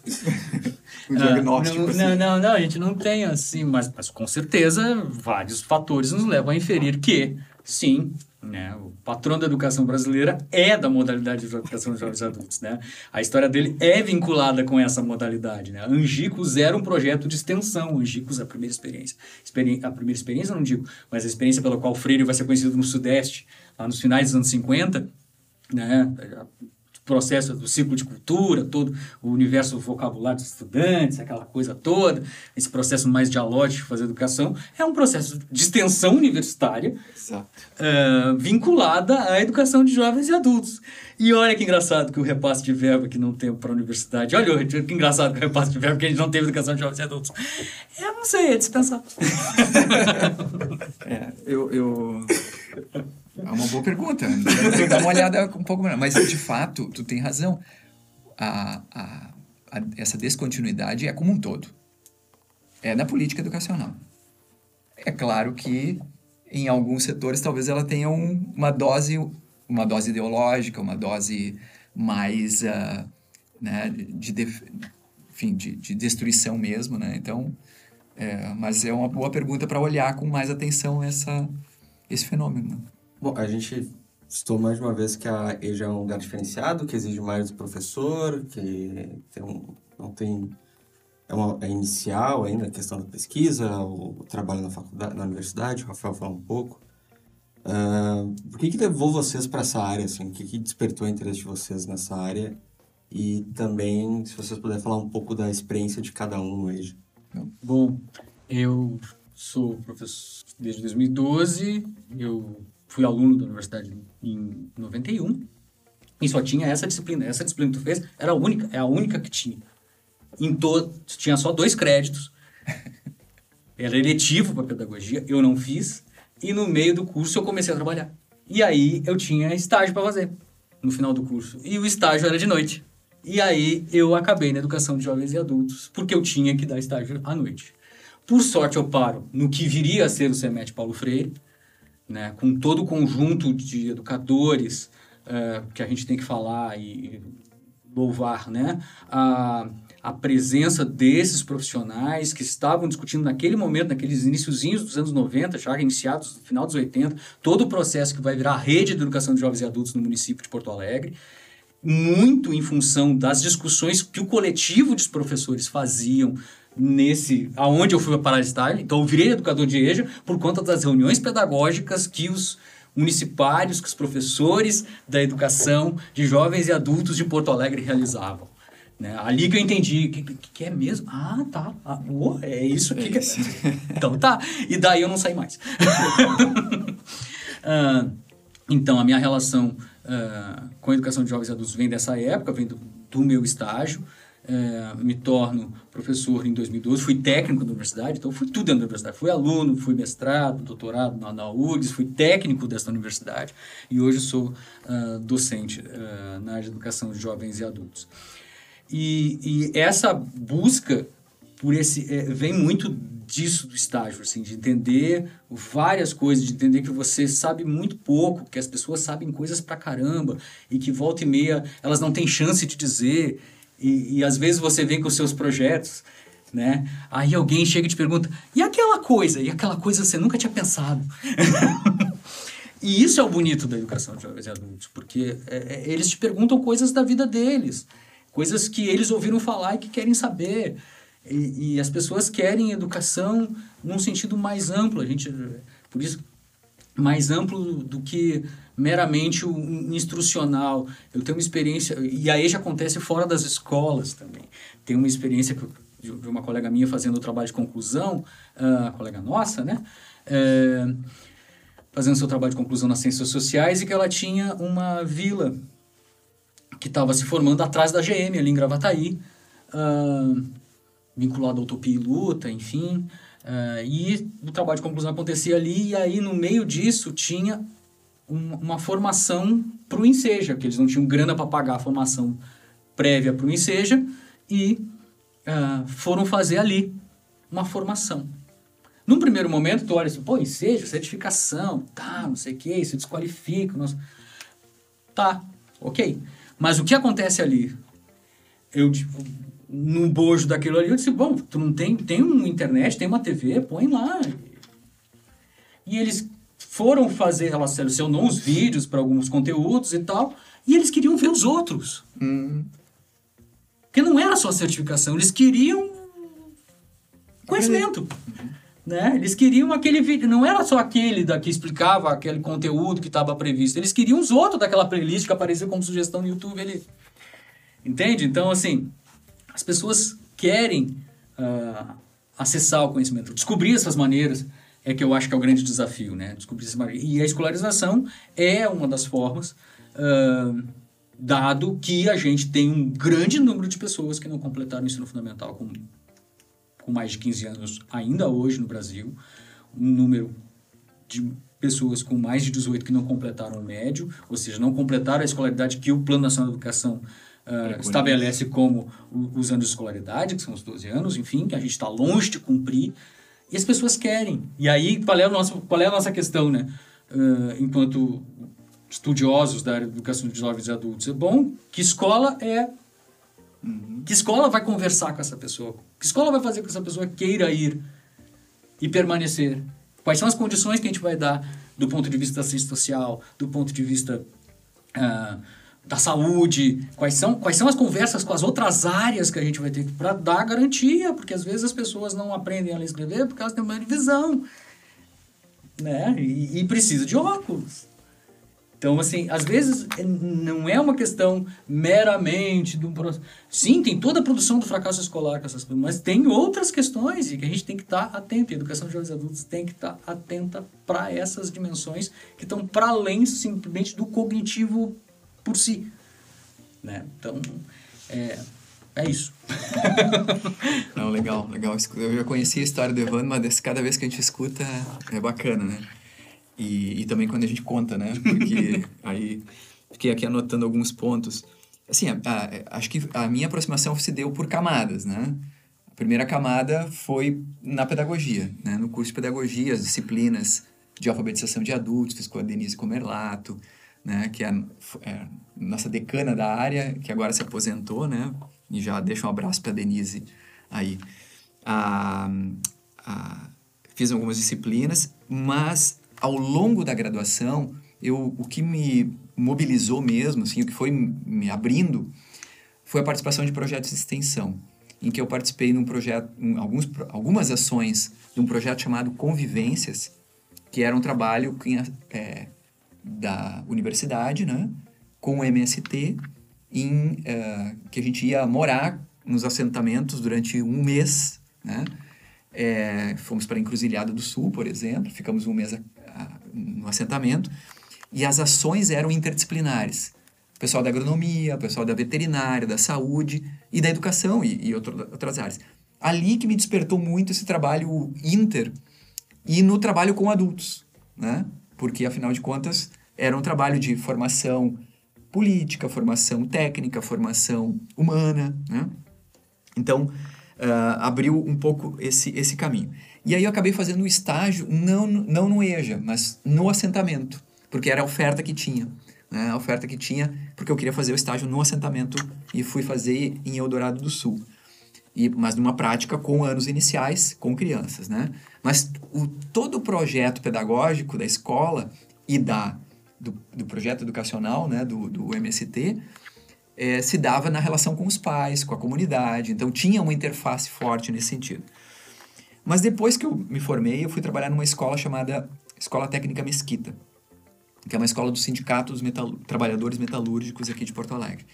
um diagnóstico. não, assim. não, não, não, a gente não tem assim, mas, mas com certeza vários fatores nos levam a inferir que, sim, né, o patrão da educação brasileira é da modalidade de educação de jovens adultos. Né? A história dele é vinculada com essa modalidade. Né? Angicos era um projeto de extensão. Angicos, a primeira experiência. Experi a primeira experiência, não digo, mas a experiência pela qual Freire vai ser conhecido no Sudeste, lá nos finais dos anos 50, né? processo do ciclo de cultura, todo o universo vocabulário dos estudantes, aquela coisa toda, esse processo mais dialógico de fazer educação, é um processo de extensão universitária uh, vinculada à educação de jovens e adultos. E olha que engraçado que o repasse de verbo que não tem para a universidade. Olha que engraçado que o repasse de verbo que a gente não teve educação de jovens e adultos. Eu não sei, é dispensar. é, eu... eu... É uma boa pergunta. Dar uma olhada um pouco melhor. Mas, de fato, tu tem razão. A, a, a, essa descontinuidade é como um todo. É na política educacional. É claro que em alguns setores talvez ela tenha um, uma dose uma dose ideológica, uma dose mais uh, né, de, def... enfim, de, de, destruição mesmo, né? Então, é, mas é uma boa pergunta para olhar com mais atenção essa, esse fenômeno. Bom, a gente citou mais uma vez que a EJA é um lugar diferenciado, que exige mais do professor, que tem um, não tem... É, uma, é inicial ainda a questão da pesquisa, o, o trabalho na faculdade, na universidade, o Rafael falou um pouco. Uh, por que, que levou vocês para essa área? Assim? O que, que despertou o interesse de vocês nessa área? E também, se vocês puderem falar um pouco da experiência de cada um EJA. Bom, eu sou professor desde 2012, eu fui aluno da universidade em 91 e só tinha essa disciplina. Essa disciplina que tu fez era a única, é a única que tinha. Em todo, tinha só dois créditos. Era eletivo para pedagogia, eu não fiz. E no meio do curso eu comecei a trabalhar. E aí eu tinha estágio para fazer no final do curso. E o estágio era de noite. E aí eu acabei na educação de jovens e adultos, porque eu tinha que dar estágio à noite. Por sorte eu paro no que viria a ser o CEMET Paulo Freire, né, com todo o conjunto de educadores uh, que a gente tem que falar e louvar, né, a, a presença desses profissionais que estavam discutindo naquele momento, naqueles iníciozinhos dos anos 90, já iniciados no final dos 80, todo o processo que vai virar a rede de educação de jovens e adultos no município de Porto Alegre, muito em função das discussões que o coletivo de professores faziam nesse aonde eu fui para estar. Então eu virei educador de EJA por conta das reuniões pedagógicas que os municipários, que os professores da educação de jovens e adultos de Porto Alegre realizavam. Né? Ali que eu entendi, que, que, que é mesmo? Ah, tá. Ah, oh, é isso que... É isso. então tá. E daí eu não saí mais. uh, então, a minha relação uh, com a educação de jovens e adultos vem dessa época, vem do, do meu estágio é, me torno professor em 2012, fui técnico da universidade, então fui tudo dentro da universidade. Fui aluno, fui mestrado, doutorado na, na URGS, fui técnico dessa universidade e hoje sou uh, docente uh, na área de educação de jovens e adultos. E, e essa busca por esse é, vem muito disso do estágio, assim, de entender várias coisas, de entender que você sabe muito pouco, que as pessoas sabem coisas pra caramba e que volta e meia elas não têm chance de dizer e, e às vezes você vem com os seus projetos, né? Aí alguém chega e te pergunta, e aquela coisa? E aquela coisa você nunca tinha pensado. e isso é o bonito da educação de adultos, porque é, é, eles te perguntam coisas da vida deles, coisas que eles ouviram falar e que querem saber. E, e as pessoas querem educação num sentido mais amplo. A gente, por isso, mais amplo do que meramente o instrucional. Eu tenho uma experiência, e aí já acontece fora das escolas também. Tem uma experiência de uma colega minha fazendo o trabalho de conclusão, uh, colega nossa, né? É, fazendo seu trabalho de conclusão nas ciências sociais e que ela tinha uma vila que estava se formando atrás da GM, ali em Gravataí, uh, vinculada à Utopia e Luta, enfim. Uh, e o trabalho de conclusão acontecia ali, e aí no meio disso tinha um, uma formação para o Enseja, que eles não tinham grana para pagar a formação prévia para o Enseja, e uh, foram fazer ali uma formação. Num primeiro momento, tu olha assim, pô, Enseja, certificação, tá, não sei o que, isso desqualifica. Tá, ok. Mas o que acontece ali? Eu, tipo, no bojo daquilo ali, eu disse, bom, tu não tem, tem uma internet, tem uma TV, põe lá. E eles foram fazer, ela selecionou uns vídeos para alguns conteúdos e tal, e eles queriam ver os outros. Hum. Porque não era só certificação, eles queriam conhecimento. Né? Eles queriam aquele vídeo, não era só aquele da, que explicava aquele conteúdo que estava previsto, eles queriam os outros daquela playlist que apareceu como sugestão no YouTube ali. Entende? Então, assim, as pessoas querem uh, acessar o conhecimento, descobrir essas maneiras é que eu acho que é o grande desafio, né? Descobrir essas. E a escolarização é uma das formas, uh, dado que a gente tem um grande número de pessoas que não completaram o ensino fundamental com, com mais de 15 anos ainda hoje no Brasil, um número de pessoas com mais de 18 que não completaram o médio, ou seja, não completaram a escolaridade que o Plano Nacional de Educação uh, estabelece como os anos de escolaridade, que são os 12 anos, enfim, que a gente está longe de cumprir, e as pessoas querem. E aí, qual é, o nosso, qual é a nossa questão, né? Uh, enquanto estudiosos da área de educação de jovens e adultos, é bom que escola é... Uhum. Que escola vai conversar com essa pessoa? Que escola vai fazer com que essa pessoa queira ir e permanecer? Quais são as condições que a gente vai dar do ponto de vista da assistência social, do ponto de vista... Uh, da saúde, quais são, quais são as conversas com as outras áreas que a gente vai ter para dar garantia, porque às vezes as pessoas não aprendem a ler escrever porque elas têm uma visão, né? E, e precisa de óculos. Então, assim, às vezes é, não é uma questão meramente do processo. Sim, tem toda a produção do fracasso escolar com essas coisas, mas tem outras questões e que a gente tem que estar atento. E a educação de jovens adultos tem que estar atenta para essas dimensões que estão para além simplesmente do cognitivo por si. Né? Então, é, é isso. Não, legal, legal. Eu já conhecia a história do Evandro, mas cada vez que a gente escuta é bacana, né? E, e também quando a gente conta, né? Porque aí fiquei aqui anotando alguns pontos. Assim, a, a, acho que a minha aproximação se deu por camadas, né? A primeira camada foi na pedagogia, né? No curso de pedagogia, as disciplinas de alfabetização de adultos, fiz com a Denise Comerlato, né, que é, é, nossa decana da área, que agora se aposentou, né, e já deixa um abraço para Denise aí. Ah, ah, fiz algumas disciplinas, mas ao longo da graduação, eu, o que me mobilizou mesmo, assim, o que foi me abrindo, foi a participação de projetos de extensão, em que eu participei num projeto, em alguns, algumas ações de um projeto chamado Convivências, que era um trabalho que é, da universidade, né, com o MST, em, uh, que a gente ia morar nos assentamentos durante um mês, né? É, fomos para a Encruzilhada do Sul, por exemplo, ficamos um mês a, a, no assentamento, e as ações eram interdisciplinares. Pessoal da agronomia, pessoal da veterinária, da saúde e da educação e, e outro, outras áreas. Ali que me despertou muito esse trabalho inter e no trabalho com adultos, né? Porque afinal de contas era um trabalho de formação política, formação técnica, formação humana, né? Então, uh, abriu um pouco esse, esse caminho. E aí eu acabei fazendo o estágio, não, não no EJA, mas no assentamento, porque era a oferta que tinha. Né? A oferta que tinha, porque eu queria fazer o estágio no assentamento e fui fazer em Eldorado do Sul. E, mas numa prática com anos iniciais, com crianças, né? Mas o, todo o projeto pedagógico da escola e da, do, do projeto educacional, né, do, do MST, é, se dava na relação com os pais, com a comunidade. Então tinha uma interface forte nesse sentido. Mas depois que eu me formei, eu fui trabalhar numa escola chamada Escola Técnica Mesquita, que é uma escola do Sindicato dos Metal... Trabalhadores Metalúrgicos aqui de Porto Alegre.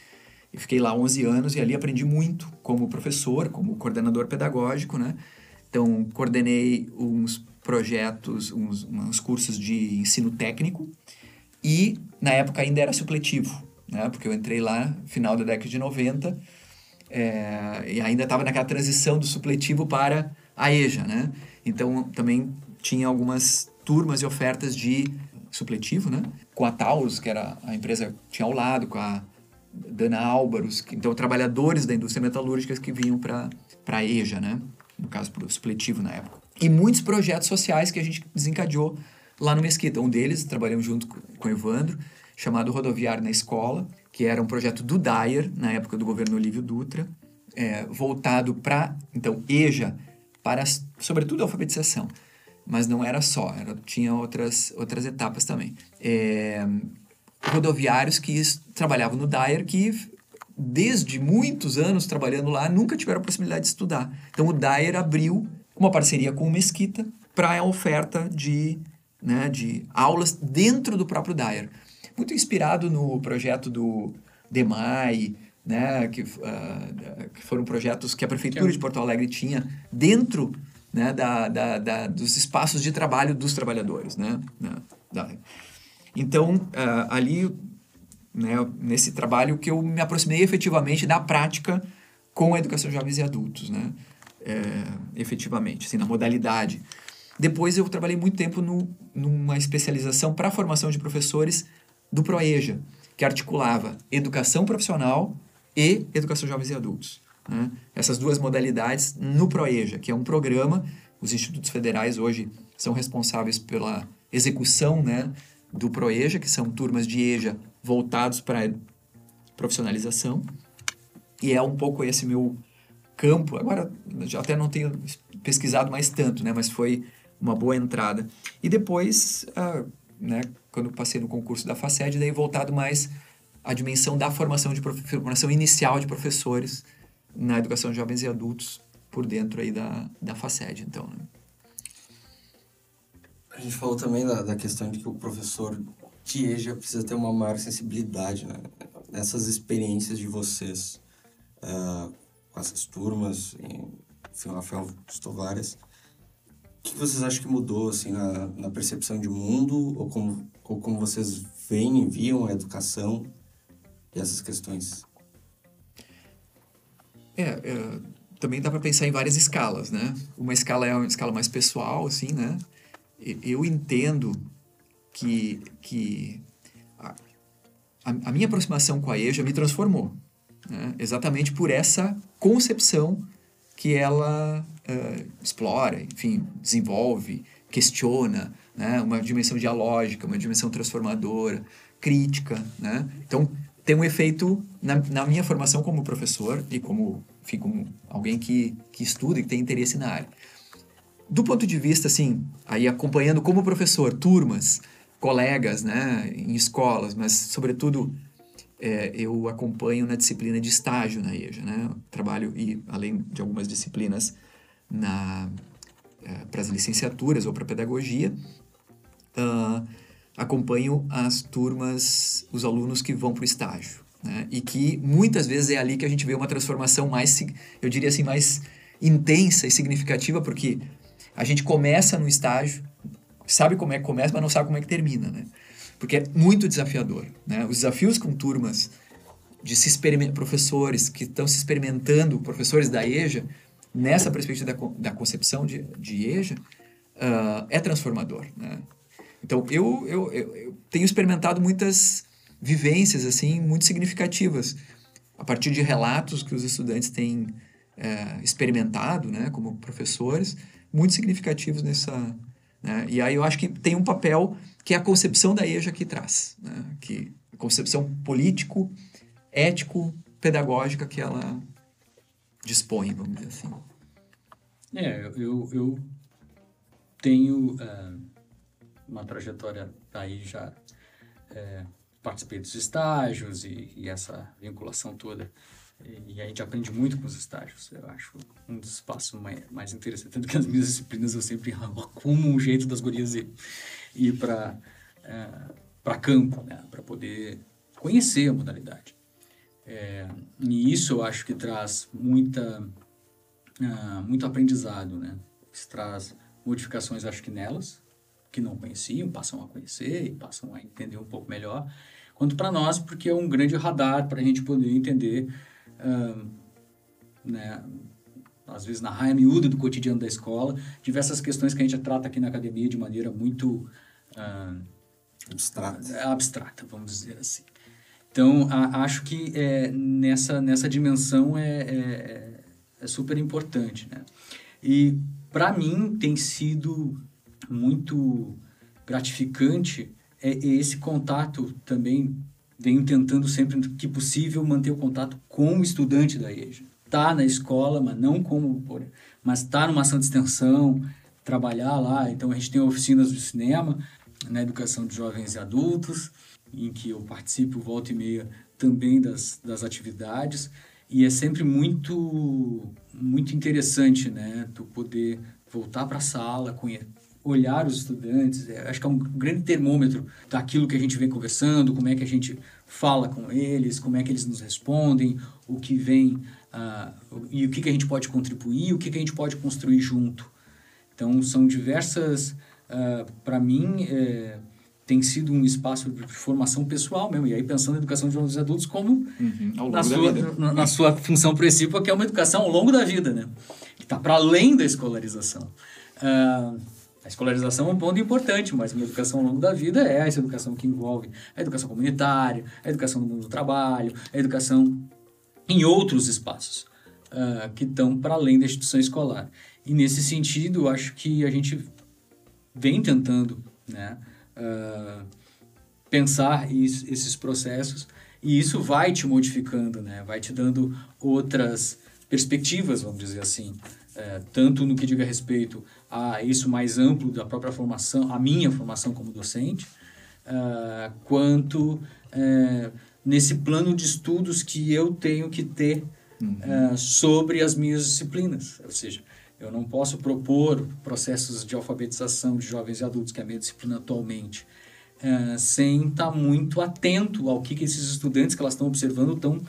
E fiquei lá 11 anos e ali aprendi muito como professor, como coordenador pedagógico, né? Então, coordenei uns projetos, uns, uns cursos de ensino técnico e, na época, ainda era supletivo, né? Porque eu entrei lá final da década de 90 é, e ainda estava naquela transição do supletivo para a EJA, né? Então, também tinha algumas turmas e ofertas de supletivo, né? Com a Taurus, que era a empresa que tinha ao lado, com a Dana Álvaros, então trabalhadores da indústria metalúrgica que vinham para a EJA, né? No caso, para o supletivo na época. E muitos projetos sociais que a gente desencadeou lá no Mesquita. Um deles, trabalhamos junto com o Evandro, chamado Rodoviário na Escola, que era um projeto do Dyer, na época do governo Olívio Dutra, é, voltado para, então, EJA, para, sobretudo, a alfabetização. Mas não era só, era, tinha outras, outras etapas também. É, rodoviários que trabalhavam no Dyer que desde muitos anos trabalhando lá nunca tiveram a possibilidade de estudar. Então o Dyer abriu uma parceria com o Mesquita para a oferta de, né, de aulas dentro do próprio Dyer. Muito inspirado no projeto do DEMAI, né, que, uh, que foram projetos que a Prefeitura de Porto Alegre tinha dentro né, da, da, da, dos espaços de trabalho dos trabalhadores. Né, então, uh, ali, né, nesse trabalho que eu me aproximei efetivamente da prática com a educação de jovens e adultos, né, é, efetivamente, assim, na modalidade. Depois eu trabalhei muito tempo no, numa especialização para formação de professores do ProEja, que articulava educação profissional e educação de jovens e adultos. Né? Essas duas modalidades no ProEja, que é um programa, os institutos federais hoje são responsáveis pela execução né, do ProEja, que são turmas de EJA voltados para profissionalização, e é um pouco esse meu campo. Agora, já até não tenho pesquisado mais tanto, né, mas foi uma boa entrada. E depois, ah, né, quando passei no concurso da FACED, daí voltado mais à dimensão da formação, de formação inicial de professores na educação de jovens e adultos por dentro aí da, da FACED, então. Né? A gente falou também da, da questão de que o professor de EJA precisa ter uma maior sensibilidade, né? Nessas experiências de vocês uh, com essas turmas, enfim, o Rafael estou várias, o que vocês acham que mudou, assim, na, na percepção de mundo ou como, ou como vocês veem e viam a educação e essas questões? É, é também dá para pensar em várias escalas, né? Uma escala é uma escala mais pessoal, assim, né? Eu entendo que, que a, a, minha aproximação com a EJA me transformou. Né? Exatamente por essa concepção que ela uh, explora, enfim, desenvolve, questiona, né? uma dimensão dialógica, uma dimensão transformadora, crítica. Né? Então, tem um efeito na, na minha formação como professor e como, enfim, como alguém que, que estuda e que tem interesse na área. Do ponto de vista, assim, aí acompanhando como professor, turmas, colegas, né, em escolas, mas, sobretudo, é, eu acompanho na disciplina de estágio na EJA, né? Trabalho, e além de algumas disciplinas na é, para as licenciaturas ou para pedagogia, uh, acompanho as turmas, os alunos que vão para o estágio. Né? E que muitas vezes é ali que a gente vê uma transformação mais, eu diria assim, mais intensa e significativa, porque a gente começa no estágio, sabe como é que começa, mas não sabe como é que termina, né? Porque é muito desafiador, né? Os desafios com turmas de se experimentar, professores que estão se experimentando, professores da EJA, nessa perspectiva da, da concepção de, de EJA, uh, é transformador, né? Então, eu, eu, eu, eu tenho experimentado muitas vivências, assim, muito significativas, a partir de relatos que os estudantes têm é, experimentado, né, como professores, muito significativos nessa. Né? E aí eu acho que tem um papel que é a concepção da EJA que traz, né? que a concepção político, ético, pedagógica que ela dispõe, vamos dizer assim. É, eu, eu tenho uh, uma trajetória aí já é, participei dos estágios e, e, essa vinculação toda e a gente aprende muito com os estágios. Eu acho um dos espaços mais, mais interessantes. Tanto que as minhas disciplinas eu sempre arrumo um jeito das gurias ir, ir para é, para campo, né? para poder conhecer a modalidade. É, e isso eu acho que traz muita, uh, muito aprendizado, né? Isso traz modificações, acho que nelas, que não conheciam, passam a conhecer e passam a entender um pouco melhor. Quanto para nós, porque é um grande radar para a gente poder entender né, às vezes na raia miúda do cotidiano da escola, diversas questões que a gente trata aqui na academia de maneira muito abstrata. abstrata, vamos dizer assim. Então, a, acho que é, nessa, nessa dimensão é, é, é super importante. Né? E, para mim, tem sido muito gratificante é, esse contato também venho tentando sempre que possível manter o contato com o estudante da EJA. Tá na escola, mas não como, mas tá numa ação de extensão, trabalhar lá. Então a gente tem oficinas de cinema na educação de jovens e adultos, em que eu participo volta e meia também das, das atividades e é sempre muito muito interessante, né, tu poder voltar para a sala, olhar os estudantes, é, acho que é um grande termômetro daquilo que a gente vem conversando, como é que a gente fala com eles, como é que eles nos respondem, o que vem ah, e o que, que a gente pode contribuir, o que, que a gente pode construir junto. Então, são diversas, para mim, é, tem sido um espaço de formação pessoal mesmo. E aí, pensando na educação de jovens adultos como Uhum, na sua, na, na sua função principal, que é uma educação ao longo da vida, né? Que está para além da escolarização. Ah, a escolarização é um ponto importante, mas uma educação ao longo da vida é essa educação que envolve a educação comunitária, a educação no mundo do trabalho, a educação em outros espaços ah, que estão para além da instituição escolar. E nesse sentido, acho que a gente vem tentando né, ah, pensar is- esses processos e isso vai te modificando, né, vai te dando outras perspectivas, vamos dizer assim, eh, tanto no que diga respeito a isso mais amplo da própria formação, a minha formação como docente, ah, quanto eh, nesse plano de estudos que eu tenho que ter ah, sobre as minhas disciplinas. Ou seja, eu não posso propor processos de alfabetização de jovens e adultos, que é a minha disciplina atualmente, ah, sem estar muito atento ao que, que esses estudantes que elas estão observando estão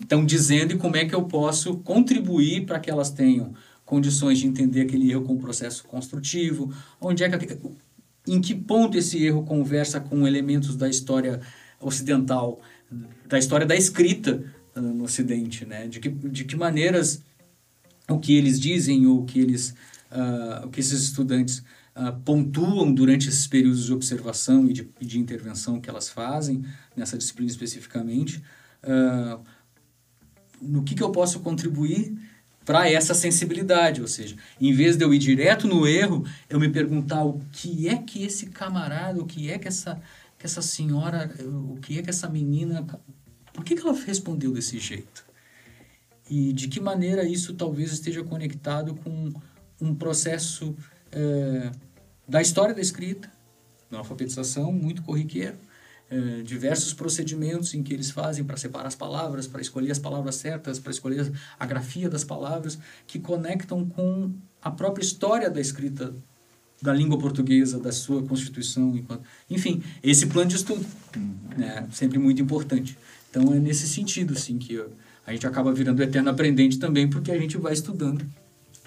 estão dizendo e como é que eu posso contribuir para que elas tenham condições de entender aquele erro como processo construtivo, onde é que em que ponto esse erro conversa com elementos da história ocidental, da história da escrita ah, no Ocidente, né? De que, de que maneiras o que eles dizem ou o que eles ah, o que esses estudantes ah, pontuam durante esses períodos de observação e de, de intervenção que elas fazem nessa disciplina especificamente ah, no que, que eu posso contribuir para essa sensibilidade, ou seja, em vez de eu ir direto no erro, eu me perguntar o que é que esse camarada, o que é que essa, que essa senhora, o que é que essa menina, por que, que ela respondeu desse jeito? E de que maneira isso talvez esteja conectado com um processo eh, da história da escrita, da alfabetização muito corriqueiro, eh, diversos procedimentos em que eles fazem para separar as palavras, para escolher as palavras certas, para escolher a grafia das palavras, que conectam com a própria história da escrita da língua portuguesa, da sua constituição, enfim, esse plano de estudo, né, sempre muito importante. Então é nesse sentido, assim, que a gente acaba virando eterno aprendente também, porque a gente vai estudando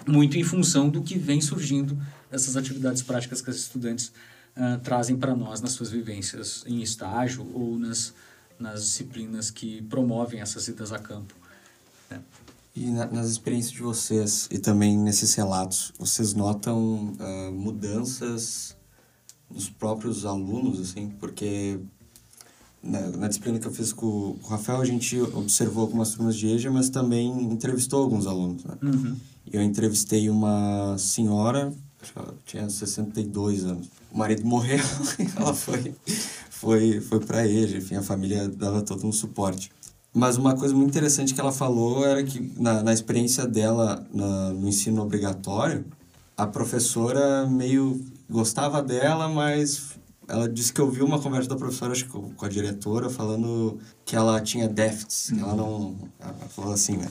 muito em função do que vem surgindo dessas atividades práticas que os estudantes ah, trazem para nós nas suas vivências em estágio ou nas, nas disciplinas que promovem essas idas a campo. né? E na- nas experiências de vocês e também nesses relatos, vocês notam ah, mudanças nos próprios alunos, assim? Porque na, na disciplina que eu fiz com, o Rafael, a gente observou algumas turmas de EJA, mas também entrevistou alguns alunos, né? E eu entrevistei uma senhora, ela tinha 62 anos. O marido morreu e ela foi, foi, foi para EJA, enfim, a família dava todo um suporte. Mas uma coisa muito interessante que ela falou era que na, na experiência dela na, no ensino obrigatório, a professora meio gostava dela, mas ela disse que ouviu uma conversa da professora, acho que com com a diretora, falando que ela tinha déficits, que ela não... Ela falou assim, né?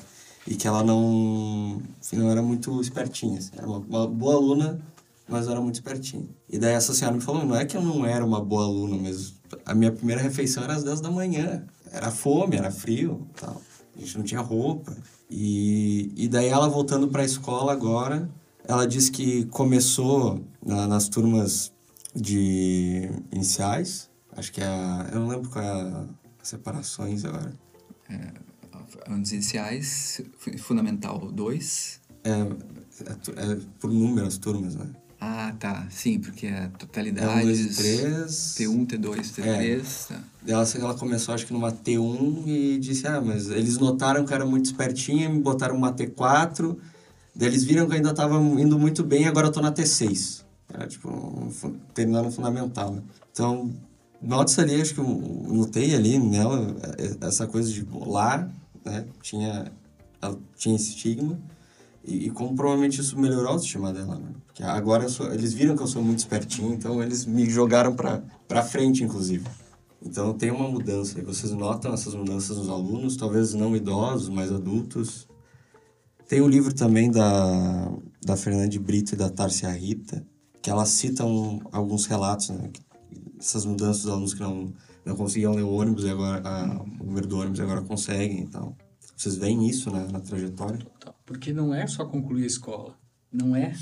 E que ela não... Enfim, não era muito espertinha, assim. Era uma, uma boa aluna, mas era muito espertinha. E daí essa senhora me falou, não é que eu não era uma boa aluna, mas a minha primeira refeição era às 10 da manhã. Era fome, era frio tal. A gente não tinha roupa. E, e daí ela voltando para a escola agora, ela disse que começou na- nas turmas de iniciais. Acho que é a... Eu não lembro qual é a... as separações agora. Anos iniciais, fu- Fundamental 2. É, é, é por número as turmas, né? Ah, tá. Sim, porque é É um, totalidades. dois e três. T1, T2, T3. Tá. Ela, ela começou, acho que numa T1 e disse, ah, mas eles notaram que eu era muito espertinha, me botaram uma T4, daí eles viram que eu ainda estava indo muito bem, agora eu tô na T6. Era, tipo, um, terminando fundamental, né? Então, nota-se ali, acho que eu notei ali nela eh, essa coisa de lá, né? Tinha, ela tinha esse estigma. E, e como provavelmente isso melhorou a autoestima dela, né? Porque agora sou, eles viram que eu sou muito espertinho, então eles me jogaram pra frente, inclusive. Então tem uma mudança. E vocês notam essas mudanças nos alunos, talvez não idosos, mas adultos. Tem um livro também da da Fernanda Brito e da Tárcia Rita, que elas citam alguns relatos, né? Essas mudanças dos alunos que não, não conseguiam ler o ônibus e agora a, o número do ônibus agora conseguem e tal. Vocês veem isso né, na trajetória? Porque não é só concluir a escola. Não é.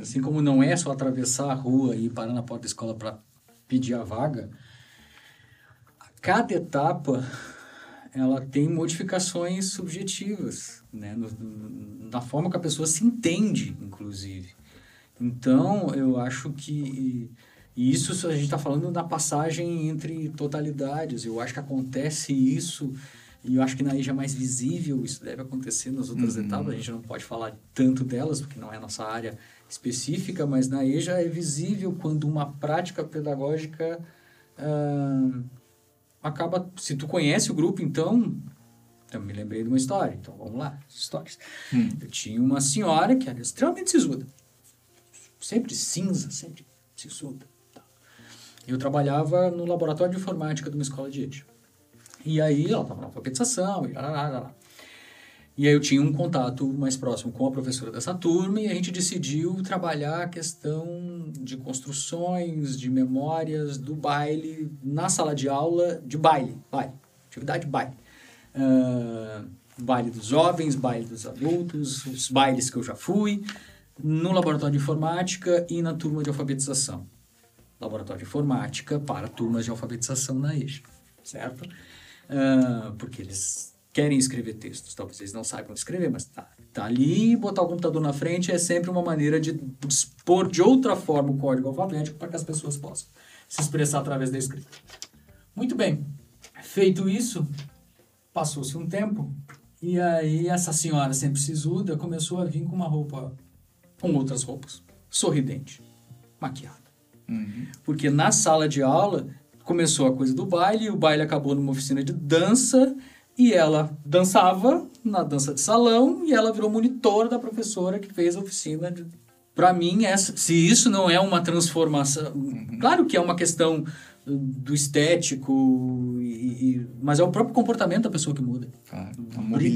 Assim como não é só atravessar a rua e parar na porta da escola para pedir a vaga, cada etapa ela tem modificações subjetivas, né? No, no, na forma que a pessoa se entende, inclusive. Então, eu acho que e isso a gente está falando da passagem entre totalidades. Eu acho que acontece isso e eu acho que na EJA é mais visível, isso deve acontecer nas outras uhum. etapas, a gente não pode falar tanto delas, porque não é a nossa área específica, mas na EJA é visível quando uma prática pedagógica uh, acaba... Se tu conhece o grupo, então... Eu me lembrei de uma história, então vamos lá, histórias. Hum. Eu tinha uma senhora que era extremamente sisuda. Sempre cinza, sempre sisuda. Eu trabalhava no laboratório de informática de uma escola de EJA. E aí ela estava na alfabetização, e lá, lá, lá, lá. E aí eu tinha um contato mais próximo com a professora dessa turma e a gente decidiu trabalhar a questão de construções, de memórias do baile na sala de aula de baile, baile, atividade baile. Uh, baile dos jovens, baile dos adultos, os bailes que eu já fui, no laboratório de informática e na turma de alfabetização. Laboratório de informática para turmas de alfabetização na EJA, certo? uh, porque eles querem escrever textos. Talvez eles não saibam escrever, mas tá, tá ali, botar o computador na frente é sempre uma maneira de expor de outra forma o código alfabético para que as pessoas possam se expressar através da escrita. Muito bem. Feito isso, passou-se um tempo e aí essa senhora sempre sisuda começou a vir com uma roupa, com outras roupas, sorridente, maquiada. Uhum. Porque na sala de aula começou a coisa do baile, o baile acabou numa oficina de dança e ela dançava na dança de salão e ela virou monitora da professora que fez a oficina de... para mim essa se isso não é uma transformação uhum. claro que é uma questão do estético e, e, mas é o próprio comportamento da pessoa que muda claro,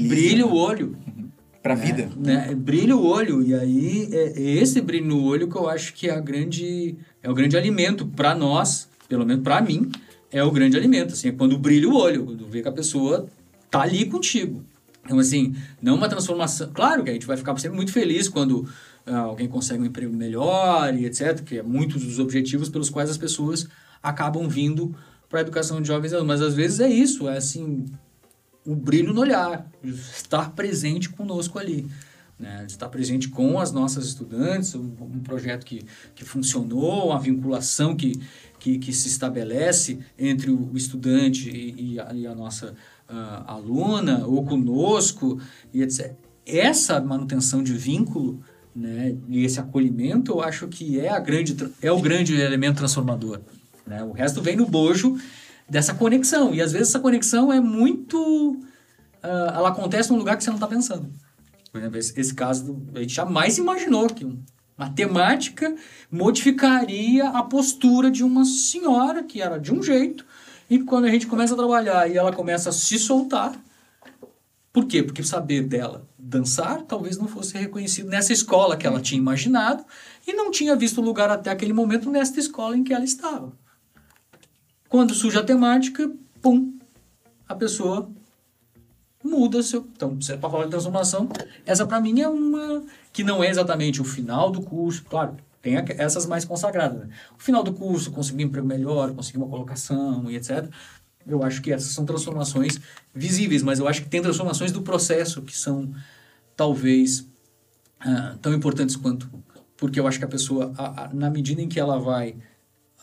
brilha o olho uhum. para a né? vida né? brilha o olho e aí é, é esse brilho no olho que eu acho que é a grande é o grande alimento para nós pelo menos para mim, é o grande alimento. Assim, é quando brilha o olho, quando vê que a pessoa tá ali contigo. Então, assim, não uma transformação. Claro que a gente vai ficar sempre muito feliz quando ah, alguém consegue um emprego melhor e etc., que é muitos dos objetivos pelos quais as pessoas acabam vindo para a educação de jovens mas às vezes é isso, é assim, o brilho no olhar, estar presente conosco ali. Né? Estar presente com as nossas estudantes, um, um projeto que, que funcionou, uma vinculação que, que, que se estabelece entre o estudante e, e, a, e a, nossa uh, aluna, ou conosco, e etc. Essa manutenção de vínculo né, e esse acolhimento, eu acho que é, a grande, é o grande elemento transformador. Né? O resto vem no bojo dessa conexão. E às vezes essa conexão é muito. Uh, ela acontece num lugar que você não está pensando. Exemplo, esse, esse caso, a gente jamais imaginou que matemática modificaria a postura de uma senhora que era de um jeito e quando a gente começa a trabalhar e ela começa a se soltar, por quê? Porque saber dela dançar talvez não fosse reconhecido nessa escola que ela tinha imaginado e não tinha visto lugar até aquele momento nesta escola em que ela estava. Quando surge a temática, pum, a pessoa muda seu. Então, é para falar de transformação, essa para mim é uma que não é exatamente o final do curso, claro, tem essas mais consagradas. Né? O final do curso, conseguir um emprego melhor, conseguir uma colocação e etc. Eu acho que essas são transformações visíveis, mas eu acho que tem transformações do processo que são talvez uh, tão importantes quanto. Porque eu acho que a pessoa, a, a, na medida em que ela vai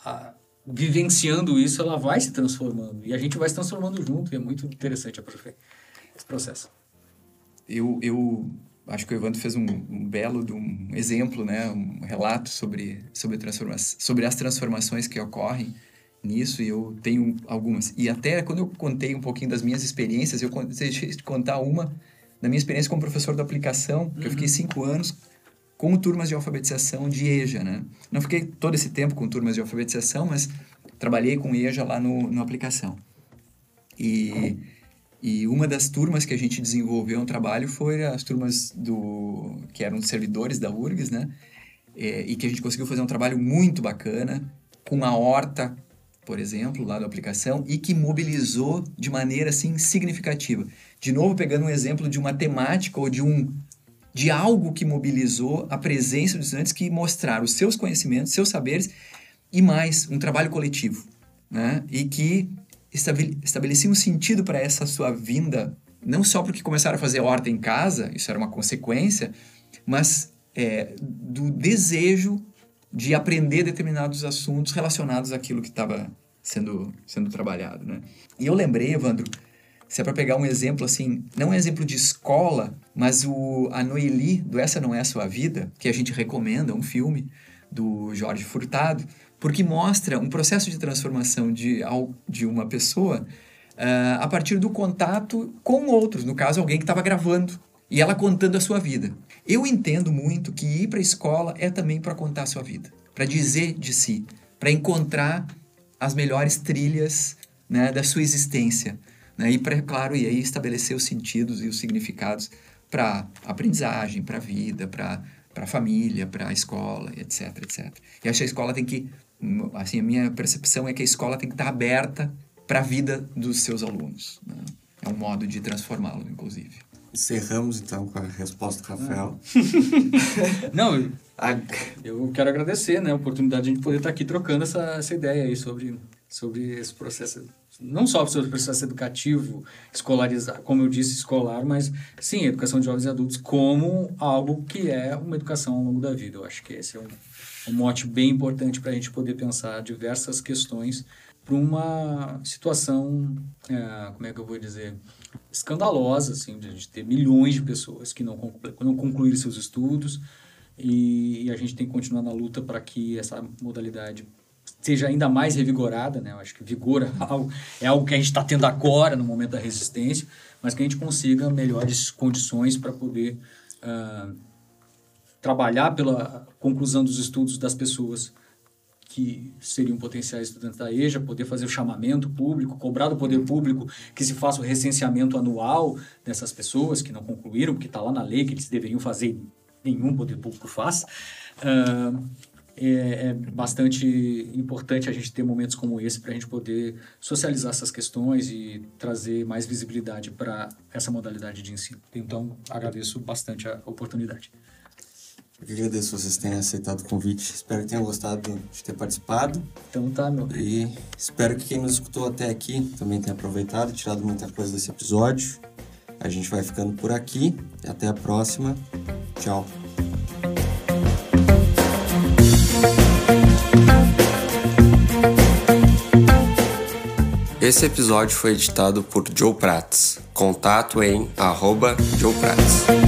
a, vivenciando isso, ela vai se transformando. E a gente vai se transformando junto, e é muito interessante esse processo. Eu, eu acho que o Evandro fez um, um, belo um exemplo, né, um relato sobre sobre transforma sobre as transformações que ocorrem nisso e eu tenho algumas. E até quando eu contei um pouquinho das minhas experiências, eu deixei de contar uma da minha experiência como professor da aplicação, que uhum. eu fiquei uhum. cinco anos com turmas de alfabetização de EJA, né? Não fiquei todo esse tempo com turmas de alfabetização, mas trabalhei com EJA lá no, no aplicação. E E uma das turmas que a gente desenvolveu um trabalho foi as turmas do que eram servidores da URGS, né? É, e que a gente conseguiu fazer um trabalho muito bacana com a horta, por exemplo, lá da aplicação, e que mobilizou de maneira assim significativa. De novo, pegando um exemplo de uma temática ou de um de algo que mobilizou a presença dos estudantes que mostraram os seus conhecimentos, seus saberes e mais um trabalho coletivo, né? E que estabelecia um sentido para essa sua vinda, não só porque começaram a fazer horta em casa, isso era uma consequência, mas é, do desejo de aprender determinados assuntos relacionados àquilo que estava sendo, sendo trabalhado, né? E eu lembrei, Evandro, se é para pegar um exemplo assim, não um exemplo de escola, mas o a Noeli do Essa Não É a Sua Vida, que a gente recomenda, um filme do Jorge Furtado, porque mostra um processo de transformação de, de uma pessoa uh, a partir do contato com outros, no caso, alguém que estava gravando e ela contando a sua vida. Eu entendo muito que ir para a escola é também para contar a sua vida, para dizer de si, para encontrar as melhores trilhas né, da sua existência. Né, e, para, claro, e aí estabelecer os sentidos e os significados para aprendizagem, para a vida, para a família, para a escola, etc, etc. E acho que a escola tem que assim, a minha percepção é que a escola tem que estar aberta para a vida dos seus alunos. Né? É um modo de transformá-los, inclusive. Encerramos então com a resposta do Rafael. Não, eu, eu quero agradecer né, a oportunidade de a gente poder estar aqui trocando essa, essa ideia aí sobre, sobre esse processo, não só sobre o processo educativo, escolarizar, como eu disse, escolar, mas sim, educação de jovens e adultos como algo que é uma educação ao longo da vida. Eu acho que esse é um um mote bem importante para a gente poder pensar diversas questões para uma situação, é, como é que eu vou dizer, escandalosa, assim, de ter milhões de pessoas que não, conclu não concluíram seus estudos e, e a gente tem que continuar na luta para que essa modalidade seja ainda mais revigorada, né? Eu acho que vigor é algo, é algo que a gente está tendo agora no momento da resistência, mas que a gente consiga melhores condições para poder uh, trabalhar pela conclusão dos estudos das pessoas que seriam potenciais estudantes da EJA, poder fazer o chamamento público, cobrar do poder público que se faça o recenseamento anual dessas pessoas que não concluíram, porque está lá na lei que eles deveriam fazer, nenhum poder público faz. Uh, é, é, bastante importante a gente ter momentos como esse para a gente poder socializar essas questões e trazer mais visibilidade para essa modalidade de ensino. Então, agradeço bastante a oportunidade. Eu que agradeço vocês terem aceitado o convite. Espero que tenham gostado de ter participado. Então tá, meu. E espero que quem nos escutou até aqui também tenha aproveitado e tirado muita coisa desse episódio. A gente vai ficando por aqui. Até a próxima. Tchau. Esse episódio foi editado por Joe Prats. Contato em arroba Joe Prats.